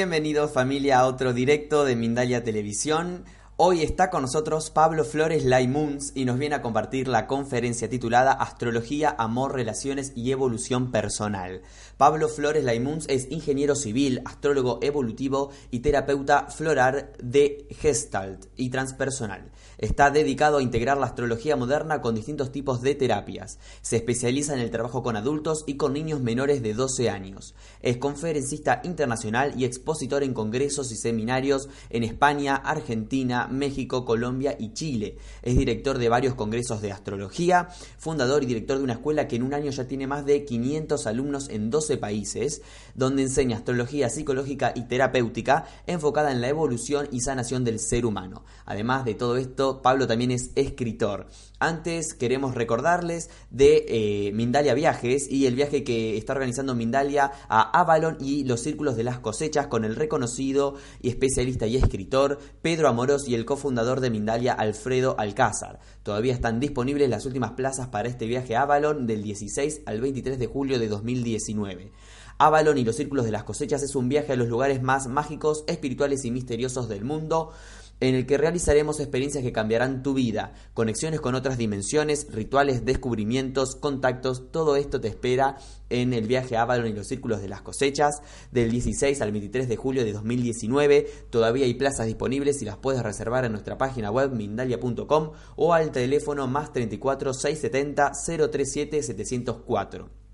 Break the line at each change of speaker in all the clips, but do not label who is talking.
bienvenidos familia a otro directo de Mindalia Televisión. Hoy está con nosotros Pablo Flores Laimuns y nos viene a compartir la conferencia titulada Astrología, Amor, Relaciones y Evolución Personal. Pablo Flores Laimuns es ingeniero civil, astrólogo evolutivo y terapeuta floral de Gestalt y transpersonal. Está dedicado a integrar la astrología moderna con distintos tipos de terapias. Se especializa en el trabajo con adultos y con niños menores de 12 años. Es conferencista internacional y expositor en congresos y seminarios en España, Argentina, México, Colombia y Chile. Es director de varios congresos de astrología, fundador y director de una escuela que en un año ya tiene más de 500 alumnos en 12 países, donde enseña astrología psicológica y terapéutica enfocada en la evolución y sanación del ser humano. Además de todo esto, Pablo también es escritor. Antes queremos recordarles de eh, Mindalia Viajes y el viaje que está organizando Mindalia a Avalon y los círculos de las cosechas con el reconocido y especialista y escritor Pedro Amoros y el cofundador de Mindalia Alfredo Alcázar. Todavía están disponibles las últimas plazas para este viaje a Avalon del 16 al 23 de julio de 2019. Avalon y los círculos de las cosechas es un viaje a los lugares más mágicos, espirituales y misteriosos del mundo en el que realizaremos experiencias que cambiarán tu vida, conexiones con otras dimensiones, rituales, descubrimientos, contactos, todo esto te espera en el viaje a Avalon y los círculos de las cosechas del 16 al 23 de julio de 2019. Todavía hay plazas disponibles y las puedes reservar en nuestra página web mindalia.com o al teléfono más 34 670 037 704.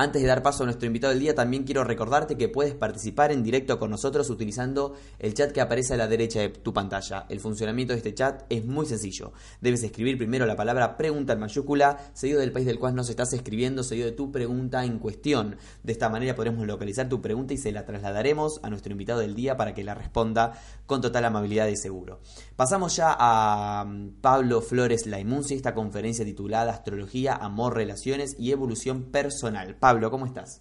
Antes de dar paso a nuestro invitado del día, también quiero recordarte que puedes participar en directo con nosotros utilizando el chat que aparece a la derecha de tu pantalla. El funcionamiento de este chat es muy sencillo. Debes escribir primero la palabra pregunta en mayúscula, seguido del país del cual nos estás escribiendo, seguido de tu pregunta en cuestión. De esta manera podremos localizar tu pregunta y se la trasladaremos a nuestro invitado del día para que la responda con total amabilidad y seguro. Pasamos ya a mm, Pablo Flores Laimunzi, esta conferencia titulada Astrología, Amor, Relaciones y Evolución Personal. Pablo, ¿cómo estás?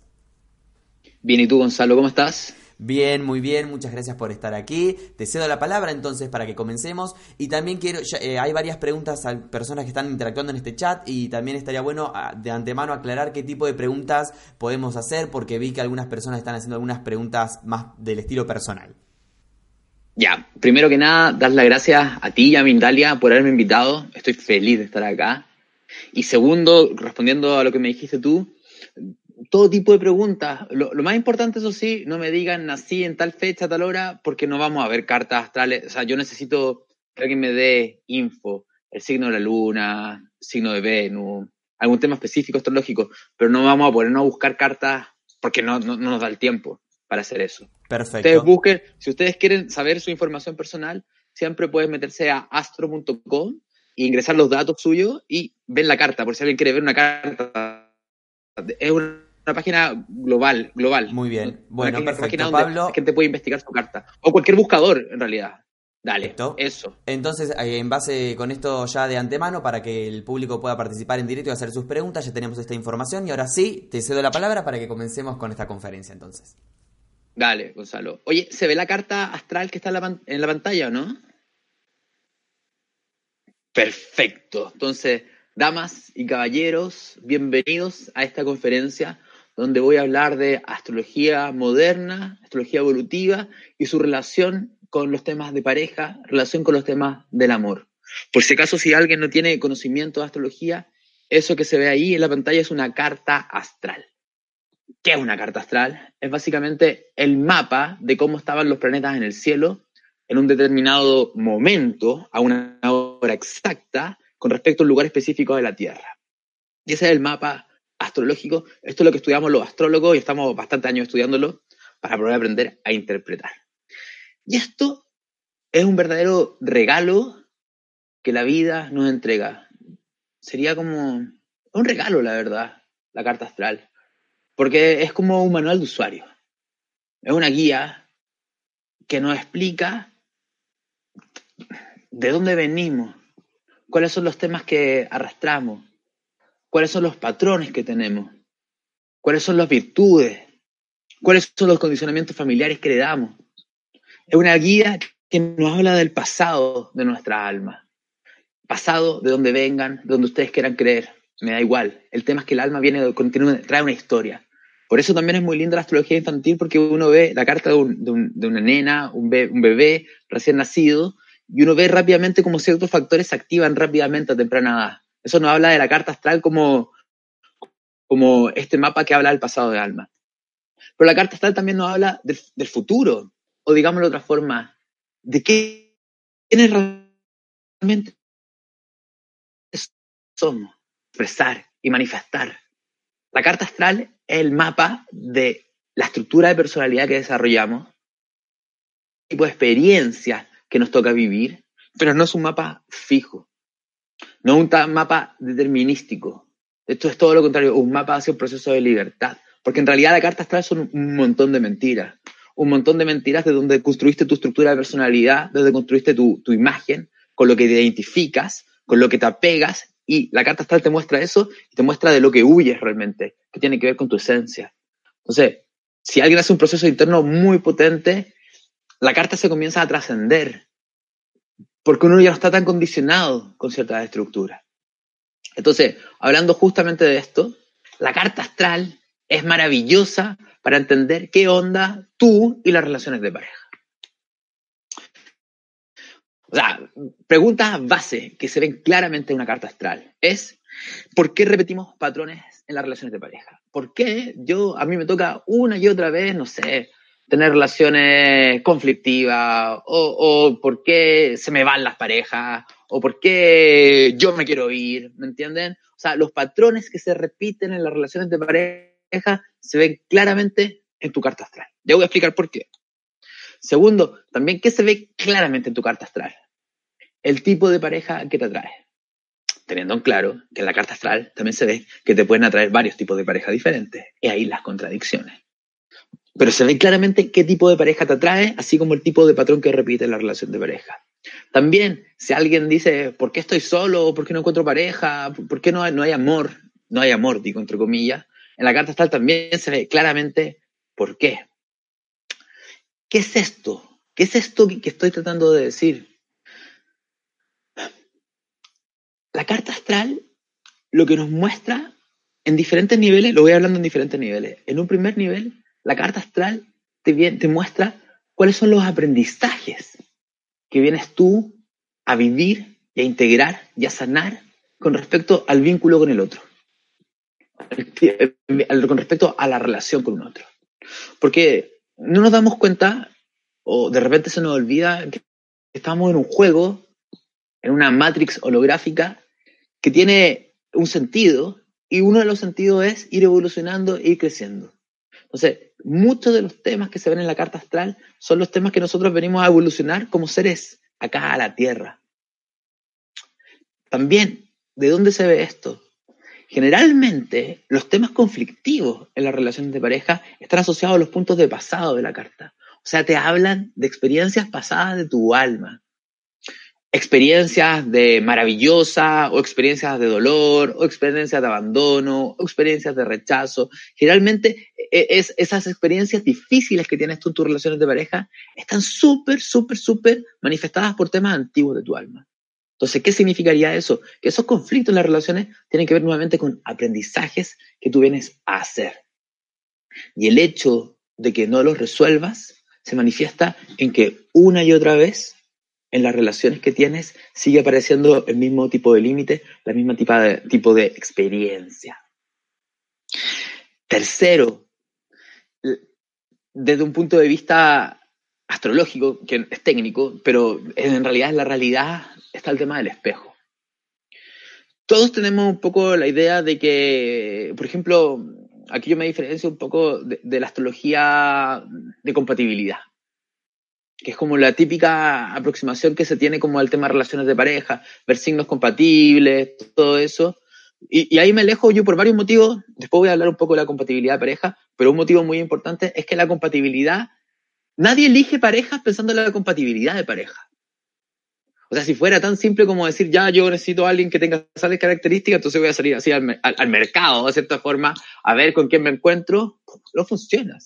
Bien, ¿y tú, Gonzalo, cómo estás?
Bien, muy bien, muchas gracias por estar aquí. Te cedo la palabra entonces para que comencemos. Y también quiero, eh, hay varias preguntas a personas que están interactuando en este chat y también estaría bueno ah, de antemano aclarar qué tipo de preguntas podemos hacer porque vi que algunas personas están haciendo algunas preguntas más del estilo personal.
Ya, primero que nada, dar las gracias a ti y a Mindalia por haberme invitado. Estoy feliz de estar acá. Y segundo, respondiendo a lo que me dijiste tú, todo tipo de preguntas. Lo, más importante, eso sí, no me digan nací en tal fecha, tal hora, porque no vamos a ver cartas astrales. O sea, yo necesito que alguien me dé info, el signo de la luna, signo de Venus, algún tema específico astrológico, pero no vamos a ponernos a buscar cartas porque no, no nos da el tiempo para hacer eso.
Perfecto.
Ustedes busquen, si ustedes quieren saber su información personal, siempre pueden meterse a astro.com e ingresar los datos suyos y ver la carta, por si alguien quiere ver una carta. Es una, página global, global.
Muy bien. Bueno,
una
perfecto,
página donde la gente puede investigar su carta. O cualquier buscador, en realidad. Dale,
Perfecto.
eso.
Entonces, en base con esto ya de antemano, para que el público pueda participar en directo y hacer sus preguntas, ya tenemos esta información. Y ahora sí, te cedo la palabra para que comencemos con esta conferencia entonces.
Dale, Gonzalo. Oye, ¿se ve la carta astral que está en la, pan- en la pantalla o no? Perfecto. Entonces, damas y caballeros, bienvenidos a esta conferencia donde voy a hablar de astrología moderna, astrología evolutiva y su relación con los temas de pareja, relación con los temas del amor. Por si acaso, si alguien no tiene conocimiento de astrología, eso que se ve ahí en la pantalla es una carta astral. ¿Qué es una carta astral? Es básicamente el mapa de cómo estaban los planetas en el cielo en un determinado momento, a una hora exacta, con respecto a un lugar específico de la Tierra. Y ese es el mapa astrológico. Esto es lo que estudiamos los astrólogos y estamos bastante años estudiándolo para poder aprender a interpretar. Y esto es un verdadero regalo que la vida nos entrega. Sería como un regalo, la verdad, la carta astral porque es como un manual de usuario. Es una guía que nos explica de dónde venimos, cuáles son los temas que arrastramos, cuáles son los patrones que tenemos, cuáles son las virtudes, cuáles son los condicionamientos familiares que le damos. Es una guía que nos habla del pasado de nuestra alma. pasado, de donde vengan, de donde ustedes quieran creer, me da igual. El tema es que el alma viene, trae una historia. Por eso también es muy linda la astrología infantil, porque uno ve la carta de, una nena, un bebé, recién nacido, y uno ve rápidamente cómo ciertos factores se activan rápidamente a temprana edad. Eso nos habla de la carta astral como, como este mapa que habla del pasado de alma. Pero la carta astral también nos habla del, del futuro, o digámoslo de otra forma, de qué realmente somos, expresar y manifestar. La carta astral es el mapa de la estructura de personalidad que desarrollamos, tipo de experiencia que nos toca vivir, pero no es un mapa fijo, no un mapa determinístico. Esto es todo lo contrario, un mapa hacia un proceso de libertad, porque en realidad la carta astral son un montón de mentiras, un montón de mentiras de donde construiste tu estructura de personalidad, donde construiste tu, tu imagen, con lo que te identificas, con lo que te apegas y la carta astral te muestra eso te muestra de lo que huyes realmente, que tiene que ver con tu esencia. Entonces, si alguien hace un proceso interno muy potente, la carta se comienza a trascender, porque uno ya no está tan condicionado con ciertas estructuras. Entonces, hablando justamente de esto, la carta astral es maravillosa para entender qué onda tú y las relaciones de pareja. O sea, preguntas base que se ven claramente en una carta astral es ¿por qué repetimos patrones en las relaciones de pareja? ¿Por qué yo a mí me toca una y otra vez, no sé, tener relaciones conflictivas o, o por qué se me van las parejas o por qué yo me quiero ir, ¿me entienden? O sea, los patrones que se repiten en las relaciones de pareja se ven claramente en tu carta astral. Ya voy a explicar por qué. Segundo, también, ¿qué se ve claramente en tu carta astral? El tipo de pareja que te atrae. Teniendo en claro que en la carta astral también se ve que te pueden atraer varios tipos de pareja diferentes. Y ahí las contradicciones. Pero se ve claramente qué tipo de pareja te atrae, así como el tipo de patrón que repite la relación de pareja. También, si alguien dice, ¿por qué estoy solo? ¿Por qué no encuentro pareja? ¿Por qué no hay, no hay amor? No hay amor, digo, entre comillas. En la carta astral también se ve claramente por qué. ¿Qué es esto? ¿Qué es esto que estoy tratando de decir? La carta astral lo que nos muestra en diferentes niveles, lo voy hablando en diferentes niveles. En un primer nivel, la carta astral te, te muestra cuáles son los aprendizajes que vienes tú a vivir y a integrar y a sanar con respecto al vínculo con el otro, con respecto a la relación con un otro. Porque no nos damos cuenta, o de repente se nos olvida que estamos en un juego, en una matrix holográfica, que tiene un sentido, y uno de los sentidos es ir evolucionando e ir creciendo. Entonces, muchos de los temas que se ven en la carta astral son los temas que nosotros venimos a evolucionar como seres acá a la Tierra. También, ¿de dónde se ve esto? Generalmente, los temas conflictivos en las relaciones de pareja están asociados a los puntos de pasado de la carta. O sea, te hablan de experiencias pasadas de tu alma. Experiencias de maravillosa, o experiencias de dolor, o experiencias de abandono, o experiencias de rechazo. Generalmente, e, es, esas experiencias difíciles que tienes tú en tus relaciones de pareja están súper, súper, súper manifestadas por temas antiguos de tu alma. Entonces, ¿qué significaría eso? Que esos conflictos en las relaciones tienen que ver nuevamente con aprendizajes que tú vienes a hacer. Y el hecho de que no los resuelvas se manifiesta en que una y otra vez en las relaciones que tienes sigue apareciendo el mismo tipo de límite, la misma de, tipo de experiencia. Tercero, desde un punto de vista astrológico, que es técnico, pero en realidad la realidad está el tema del espejo. Todos tenemos un poco la idea de que, por ejemplo, aquí yo me diferencio un poco de, la astrología de compatibilidad, que es como la típica aproximación que se tiene como al tema de relaciones de pareja, ver signos compatibles, todo eso. Y, ahí me alejo yo por varios motivos. Después voy a hablar un poco de la compatibilidad de pareja, pero un motivo muy importante es que la compatibilidad, nadie elige parejas pensando en la compatibilidad de pareja. O sea, si fuera tan simple como decir, ya, yo necesito a alguien que tenga tales características, entonces voy a salir así al, al, mercado, de cierta forma, a ver con quién me encuentro, no funciona.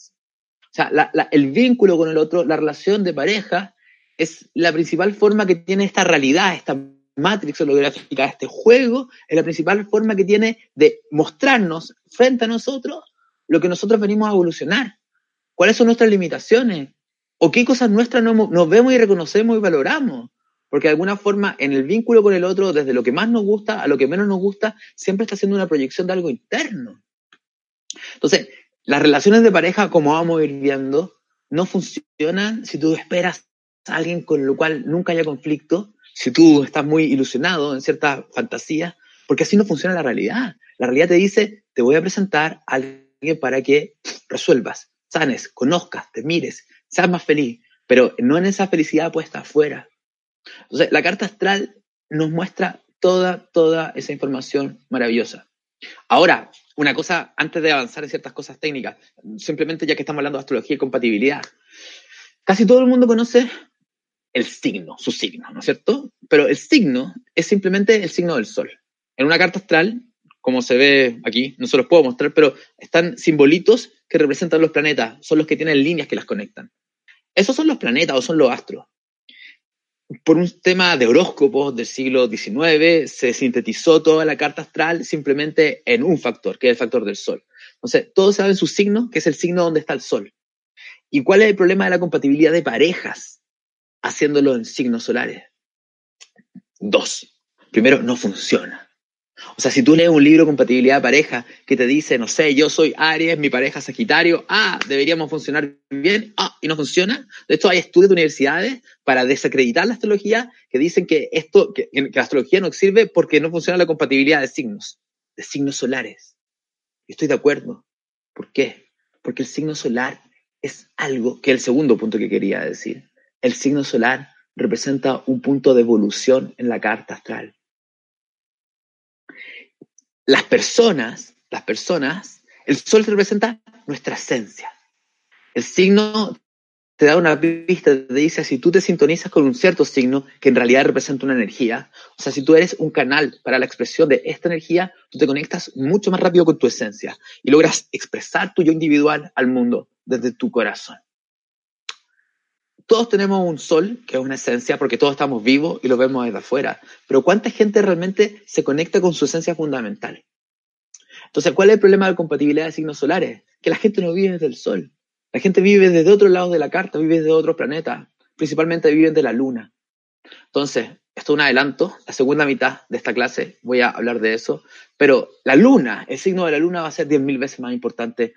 O sea, la, la, el vínculo con el otro, la relación de pareja, es la principal forma que tiene esta realidad, esta Matrix holográfica, este juego, es la principal forma que tiene de mostrarnos frente a nosotros lo que nosotros venimos a evolucionar. ¿Cuáles son nuestras limitaciones? ¿O qué cosas nuestras no, nos vemos y reconocemos y valoramos? Porque de alguna forma, en el vínculo con el otro, desde lo que más nos gusta a lo que menos nos gusta, siempre está haciendo una proyección de algo interno. Entonces, las relaciones de pareja, como vamos a ir viendo, no funcionan si tú esperas a alguien con lo cual nunca haya conflicto, si tú estás muy ilusionado en cierta fantasía, porque así no funciona la realidad. La realidad te dice, te voy a presentar a alguien para que resuelvas, sanes, conozcas, te mires, seas más feliz, pero no en esa felicidad puesta afuera. Entonces, la carta astral nos muestra toda, toda esa información maravillosa. Ahora, una cosa, antes de avanzar en ciertas cosas técnicas, simplemente ya que estamos hablando de astrología y compatibilidad, casi todo el mundo conoce el signo, su signo, ¿no es cierto? Pero el signo es simplemente el signo del sol. En una carta astral, como se ve aquí, no se los puedo mostrar, pero están simbolitos que representan los planetas, son los que tienen líneas que las conectan. Esos son los planetas o son los astros por un tema de horóscopos del siglo XIX, se sintetizó toda la carta astral simplemente en un factor, que es el factor del Sol. Entonces, todos saben su signo, que es el signo donde está el Sol. ¿Y cuál es el problema de la compatibilidad de parejas haciéndolo en signos solares? Dos. Primero, no funciona. O sea, si tú lees un libro de compatibilidad de pareja que te dice, no sé, yo soy Aries, mi pareja Sagitario, ah, deberíamos funcionar bien, ah, y no funciona. De hecho, hay estudios de universidades para desacreditar la astrología que dicen que esto, que, que la astrología no sirve porque no funciona la compatibilidad de signos, de signos solares. Y estoy de acuerdo. ¿Por qué? Porque el signo solar es algo que es el segundo punto que quería decir. El signo solar representa un punto de evolución en la carta astral las personas, las personas, el sol representa nuestra esencia. El signo te da una pista, te dice si tú te sintonizas con un cierto signo que en realidad representa una energía, o sea, si tú eres un canal para la expresión de esta energía, tú te conectas mucho más rápido con tu esencia y logras expresar tu yo individual al mundo desde tu corazón. Todos tenemos un sol, que es una esencia, porque todos estamos vivos y lo vemos desde afuera. Pero ¿cuánta gente realmente se conecta con su esencia fundamental? Entonces, ¿cuál es el problema de la compatibilidad de signos solares? Que la gente no vive desde el sol. La gente vive desde otro lado de la carta, vive desde otros planetas. Principalmente viven de la luna. Entonces, esto es un adelanto. La segunda mitad de esta clase voy a hablar de eso. Pero la luna, el signo de la luna va a ser 10.000 veces más importante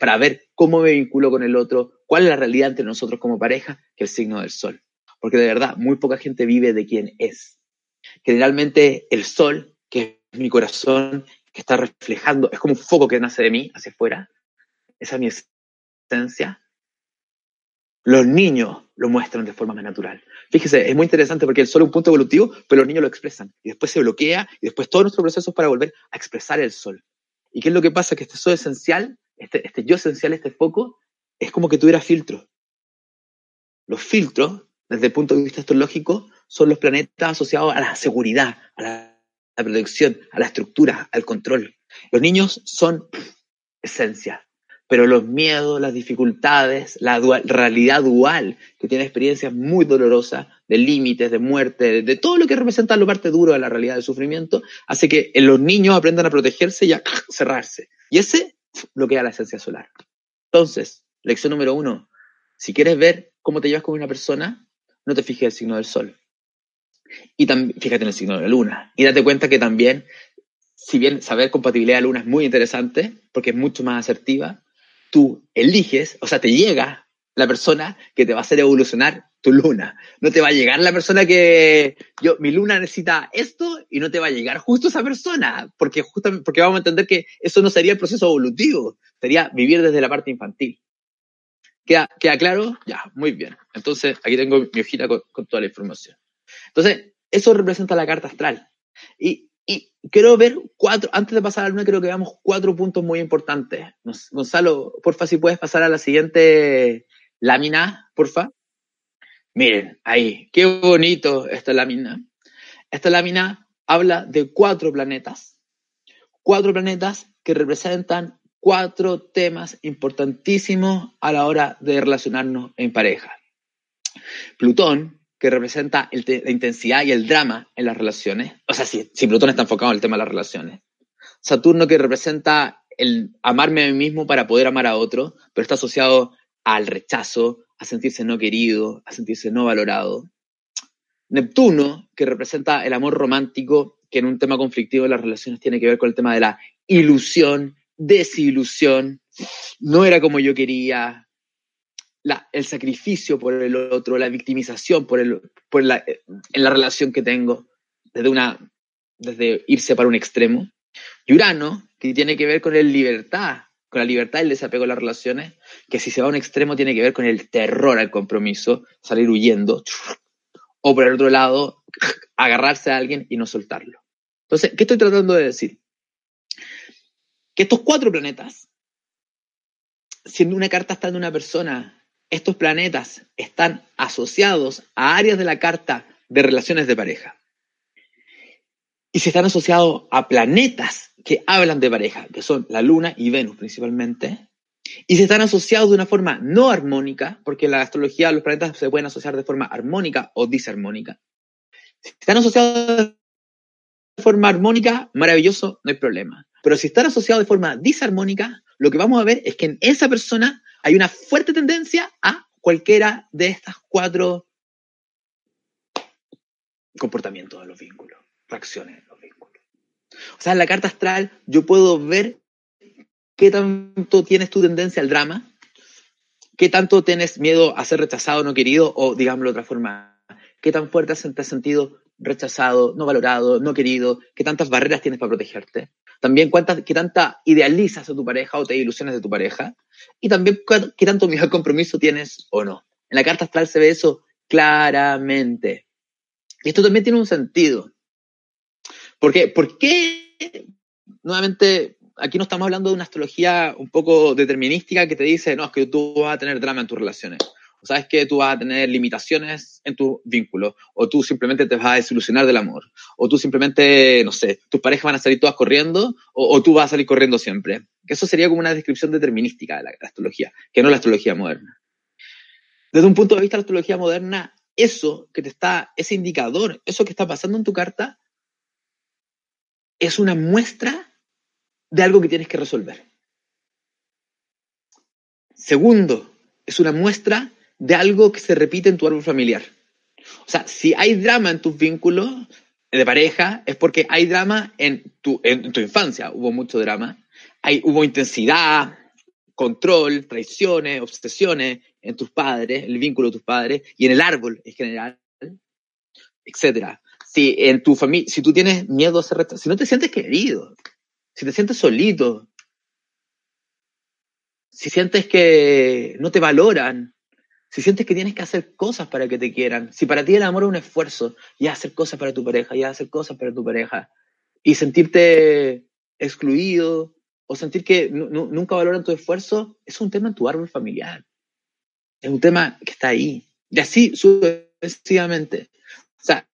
para ver cómo me vinculo con el otro, cuál es la realidad entre nosotros como pareja, que el signo del sol. Porque de verdad, muy poca gente vive de quién es. Generalmente el sol, que es mi corazón, que está reflejando, es como un foco que nace de mí hacia afuera, esa es mi esencia. Los niños lo muestran de forma más natural. Fíjese, es muy interesante porque el sol es un punto evolutivo, pero los niños lo expresan y después se bloquea y después todo nuestro proceso es para volver a expresar el sol. ¿Y qué es lo que pasa? Que este sol esencial, este, este yo esencial, este foco, es como que tuviera filtros. Los filtros, desde el punto de vista astrológico, son los planetas asociados a la seguridad, a la la protección, a la estructura, al control. Los niños son esencia, pero los miedos, las dificultades, la realidad dual, que tiene experiencias muy dolorosas de límites, de muerte, de, todo lo que representa lo parte duro de la realidad del sufrimiento, hace que los niños aprendan a protegerse y a cerrarse. Y ese bloquea la esencia solar. Entonces, lección número uno, si quieres ver cómo te llevas con una persona, no te fijes el signo del sol. Y también, fíjate en el signo de la luna. Y date cuenta que también, si bien saber compatibilidad de luna es muy interesante, porque es mucho más asertiva, tú eliges, o sea, te llega la persona que te va a hacer evolucionar tu luna. No te va a llegar la persona que yo, mi luna necesita esto y no te va a llegar justo esa persona, porque justamente, porque vamos a entender que eso no sería el proceso evolutivo, sería vivir desde la parte infantil. ¿Queda, ¿Queda claro? Ya, muy bien. Entonces, aquí tengo mi hojita con toda la información. Entonces, eso representa la carta astral. Y, quiero ver cuatro, antes de pasar a la luna, creo que veamos cuatro puntos muy importantes. Gonzalo, porfa, si puedes pasar a la siguiente lámina, porfa. Miren, ahí, qué bonito esta lámina. Esta lámina habla de cuatro planetas. Cuatro planetas que representan cuatro temas importantísimos a la hora de relacionarnos en pareja. Plutón, que representa la intensidad y el drama en las relaciones. O sea, si, Plutón está enfocado en el tema de las relaciones. Saturno que representa el amarme a mí mismo para poder amar a otro, pero está asociado al rechazo, a sentirse no querido, a sentirse no valorado. Neptuno, que representa el amor romántico, que en un tema conflictivo de las relaciones tiene que ver con el tema de la ilusión, desilusión, no era como yo quería, el sacrificio por el otro, la victimización por, el, por la, en la relación que tengo, desde, una, desde irse para un extremo. Y Urano, que tiene que ver con el libertad, con la libertad y el desapego de las relaciones, que si se va a un extremo tiene que ver con el terror al compromiso, salir huyendo, o por el otro lado, agarrarse a alguien y no soltarlo. Entonces, ¿qué estoy tratando de decir? Que estos cuatro planetas, siendo una carta está de una persona, estos planetas están asociados a áreas de la carta de relaciones de pareja. Y si están asociados a planetas que hablan de pareja, que son la Luna y Venus principalmente, y si están asociados de una forma no armónica, porque en la astrología los planetas se pueden asociar de forma armónica o disarmónica. Si están asociados de forma armónica, maravilloso, no hay problema. Pero si están asociados de forma disarmónica, lo que vamos a ver es que en esa persona hay una fuerte tendencia a cualquiera de estas cuatro comportamientos de los vínculos, reacciones de los vínculos. O sea, en la carta astral yo puedo ver qué tanto tienes tu tendencia al drama, qué tanto tienes miedo a ser rechazado, no querido, o digámoslo de otra forma, qué tan fuerte te has sentido rechazado, no valorado, no querido, qué tantas barreras tienes para protegerte. También cuántas, qué tanta idealizas a tu pareja o te ilusiones de tu pareja. Y también qué tanto miedo al compromiso tienes o no. En la carta astral se ve eso claramente. Y esto también tiene un sentido. Porque, ¿Por qué? Nuevamente, aquí no estamos hablando de una astrología un poco determinística que te dice, no, es que tú vas a tener drama en tus relaciones. Sabes que tú vas a tener limitaciones en tus vínculos. O tú simplemente te vas a desilusionar del amor. O tú simplemente, no sé, tus parejas van a salir todas corriendo. O, tú vas a salir corriendo siempre. Eso sería como una descripción determinística de la astrología, que no la astrología moderna. Desde un punto de vista de la astrología moderna, eso que te está, ese indicador, eso que está pasando en tu carta, es una muestra de algo que tienes que resolver. Segundo, es una muestra de algo que se repite en tu árbol familiar. O sea, si hay drama en tus vínculos de pareja, es porque hay drama en tu, en tu infancia, hubo mucho drama, hay, hubo intensidad, control, traiciones, obsesiones en tus padres, el vínculo de tus padres y en el árbol en general, etcétera. Si en tu familia, si tú tienes miedo a ser rechazado, si no te sientes querido, si te sientes solito, si sientes que no te valoran, si sientes que tienes que hacer cosas para que te quieran, si para ti el amor es un esfuerzo, y hacer cosas para tu pareja, y hacer cosas para tu pareja, y sentirte excluido, o sentir que nunca valoran tu esfuerzo, es un tema en tu árbol familiar. Es un tema que está ahí. Y así sucesivamente. O sea,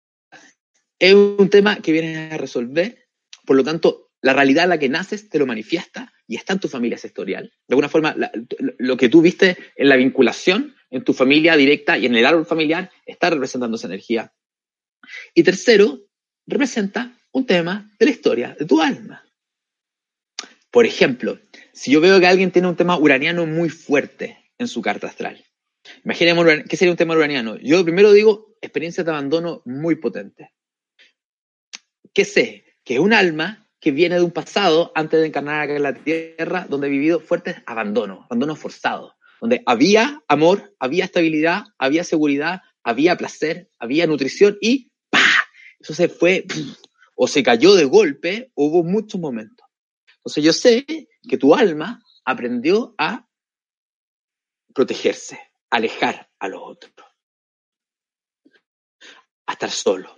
es un tema que vienes a resolver, por lo tanto, la realidad en la que naces te lo manifiesta y está en tu familia sectorial. De alguna forma, lo que tú viste en la vinculación, en tu familia directa y en el árbol familiar, está representando esa energía. Y tercero, representa un tema de la historia de tu alma. Por ejemplo, si yo veo que alguien tiene un tema uraniano muy fuerte en su carta astral, imaginemos qué sería un tema uraniano. Yo primero digo experiencias de abandono muy potentes. ¿Qué sé? Que es un alma que viene de un pasado antes de encarnar acá en la tierra, donde ha vivido fuertes abandonos, abandonos forzados, donde había amor, había estabilidad, había seguridad, había placer, había nutrición y ¡pa! Eso se fue o se cayó de golpe, hubo muchos momentos. Entonces yo sé que tu alma aprendió a protegerse, alejar a los otros, a estar solo.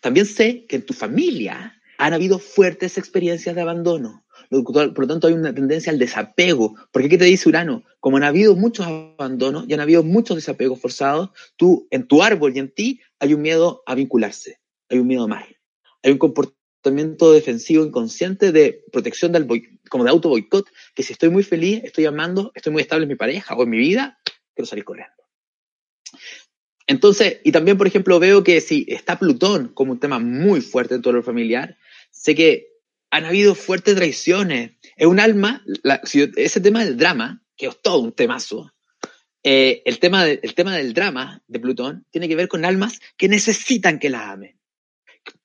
También sé que en tu familia han habido fuertes experiencias de abandono. Por lo tanto, hay una tendencia al desapego. Porque ¿qué te dice Urano? Como han habido muchos abandonos y han habido muchos desapegos forzados, tú, en tu árbol y en ti, hay un miedo a vincularse, hay un miedo a amar, hay un comportamiento defensivo inconsciente de protección del como de auto boicot, que si estoy muy feliz, estoy amando, estoy muy estable en mi pareja o en mi vida, quiero salir corriendo. Entonces, y también, por ejemplo, veo que si está Plutón como un tema muy fuerte en todo lo familiar, sé que han habido fuertes traiciones. Es un alma, ese tema del drama, que es todo un temazo, eh, el, tema el tema del drama de Plutón tiene que ver con almas que necesitan que las amen.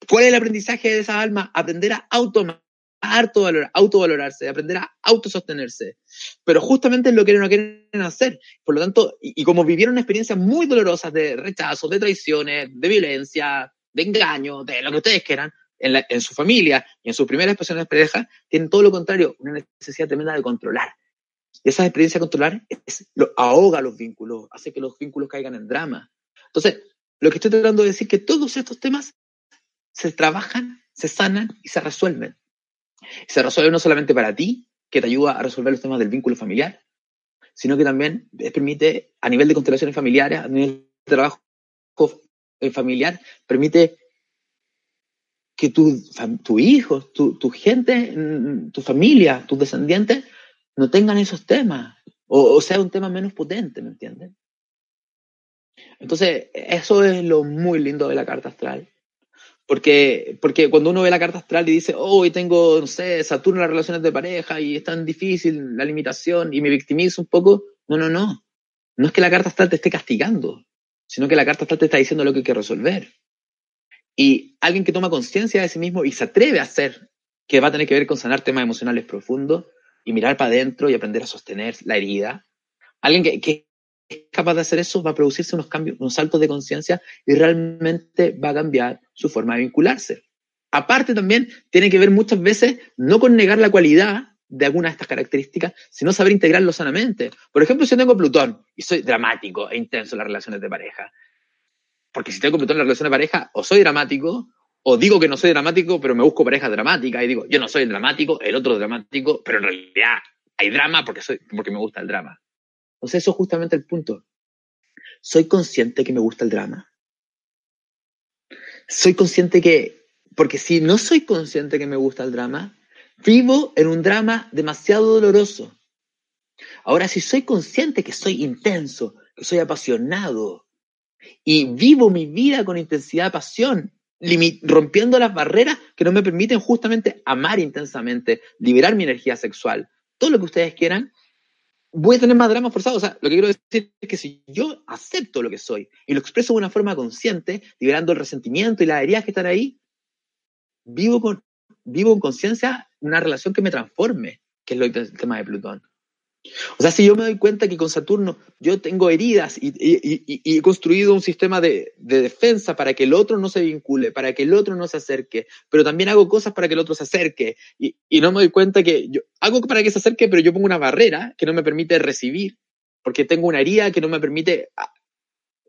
¿Cuál es el aprendizaje de esas almas? Aprender a automar autovalorarse, aprender a autosostenerse. Pero justamente es lo que no quieren hacer. Por lo tanto, y, como vivieron experiencias muy dolorosas de rechazo, de traiciones, de violencia, de engaño, de lo que ustedes quieran, en, su familia y en sus primeras expresiones de pareja, tienen todo lo contrario, una necesidad tremenda de controlar. Y esa experiencia de controlar es, lo, ahoga los vínculos, hace que los vínculos caigan en drama. Entonces, lo que estoy tratando de decir es que todos estos temas se trabajan, se sanan y se resuelven. Se resuelve no solamente para ti, que te ayuda a resolver los temas del vínculo familiar, sino que también permite, a nivel de constelaciones familiares, a nivel de trabajo familiar, permite que tus tu hijos, tu, tu, gente, tu familia, tus descendientes, no tengan esos temas, o, o sea, un tema menos potente, ¿me entiendes? Entonces, eso es lo muy lindo de la carta astral. Porque, porque cuando uno ve la carta astral y dice, hoy tengo, no sé, Saturno en las relaciones de pareja y es tan difícil la limitación y me victimizo un poco, no, no, no. No es que la carta astral te esté castigando, sino que la carta astral te está diciendo lo que hay que resolver. Y alguien que toma conciencia de sí mismo y se atreve a hacer, que va a tener que ver con sanar temas emocionales profundos y mirar para adentro y aprender a sostener la herida. Alguien que, es capaz de hacer eso, va a producirse unos cambios, unos saltos de conciencia y realmente va a cambiar su forma de vincularse. Aparte también tiene que ver muchas veces no con negar la cualidad de alguna de estas características, sino saber integrarlo sanamente. Por ejemplo, si yo tengo Plutón y soy dramático e intenso en las relaciones de pareja, porque si tengo Plutón en las relaciones de pareja, o soy dramático, o digo que no soy dramático, pero me busco pareja dramática y digo, yo no soy dramático, el otro es dramático, pero en realidad hay drama porque, soy, porque me gusta el drama. Entonces eso es justamente el punto. Soy consciente que me gusta el drama. Soy consciente que, porque si no soy consciente que me gusta el drama, vivo en un drama demasiado doloroso. Ahora, si soy consciente que soy intenso, que soy apasionado, y vivo mi vida con intensidad, pasión, rompiendo las barreras que no me permiten justamente amar intensamente, liberar mi energía sexual, todo lo que ustedes quieran, voy a tener más drama forzado. O sea, lo que quiero decir es que si yo acepto lo que soy y lo expreso de una forma consciente, liberando el resentimiento y las heridas que están ahí, vivo con, vivo en conciencia una relación que me transforme, que es lo, el tema de Plutón. O sea, si yo me doy cuenta que con Saturno yo tengo heridas y, he construido un sistema de, defensa para que el otro no se vincule, para que el otro no se acerque, pero también hago cosas para que el otro se acerque y, no me doy cuenta que yo hago para que se acerque, pero yo pongo una barrera que no me permite recibir, porque tengo una herida que no me permite ah,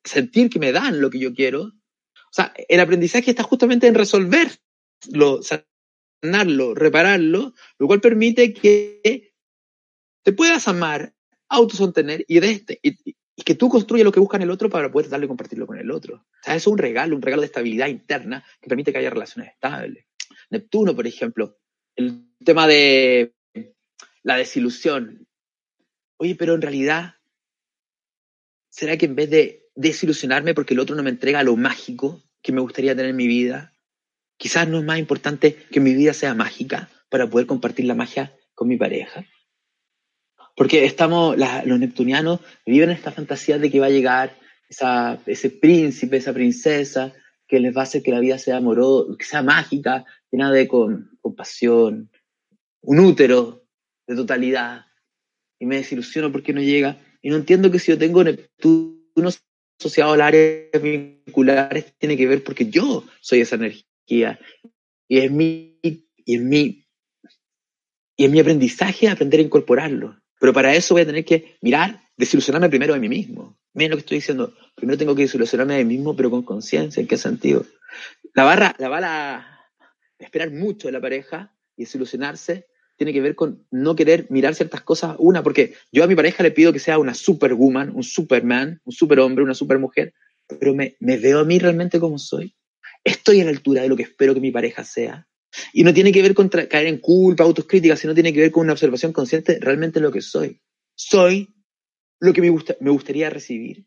sentir que me dan lo que yo quiero. O sea, el aprendizaje está justamente en resolverlo, sanarlo, repararlo, lo cual permite que te puedas amar, autosostener y, de este, y, que tú construyas lo que busca en el otro para poder darle y compartirlo con el otro. O sea, es un regalo, un regalo de estabilidad interna que permite que haya relaciones estables. Neptuno, por ejemplo, el tema de la desilusión. Oye, pero en realidad, ¿será que en vez de desilusionarme porque el otro no me entrega lo mágico que me gustaría tener en mi vida, quizás no es más importante que mi vida sea mágica para poder compartir la magia con mi pareja? Porque estamos, los neptunianos viven esta fantasía de que va a llegar ese príncipe, esa princesa, que les va a hacer que la vida sea amorosa, que sea mágica, llena de compasión, un útero de totalidad. Y me desilusiono porque no llega. Y no entiendo que si yo tengo Neptuno asociado al área vinculares, tiene que ver porque yo soy esa energía. Y es mi, y es mi, y es mi aprendizaje aprender a incorporarlo. Pero para eso voy a tener que mirar, desilusionarme primero de mí mismo. Miren lo que estoy diciendo. Primero tengo que desilusionarme de mí mismo, pero con conciencia. ¿En qué sentido? La barra, la bala, esperar mucho de la pareja y desilusionarse tiene que ver con no querer mirar ciertas cosas. Una, porque yo a mi pareja le pido que sea una superwoman, un superman, un superhombre, una supermujer, pero me, me veo a mí realmente como soy. Estoy a la altura de lo que espero que mi pareja sea. Y no tiene que ver con caer en culpa, autocrítica, sino tiene que ver con una observación consciente realmente lo que soy. Soy lo que me, gusta, me gustaría recibir.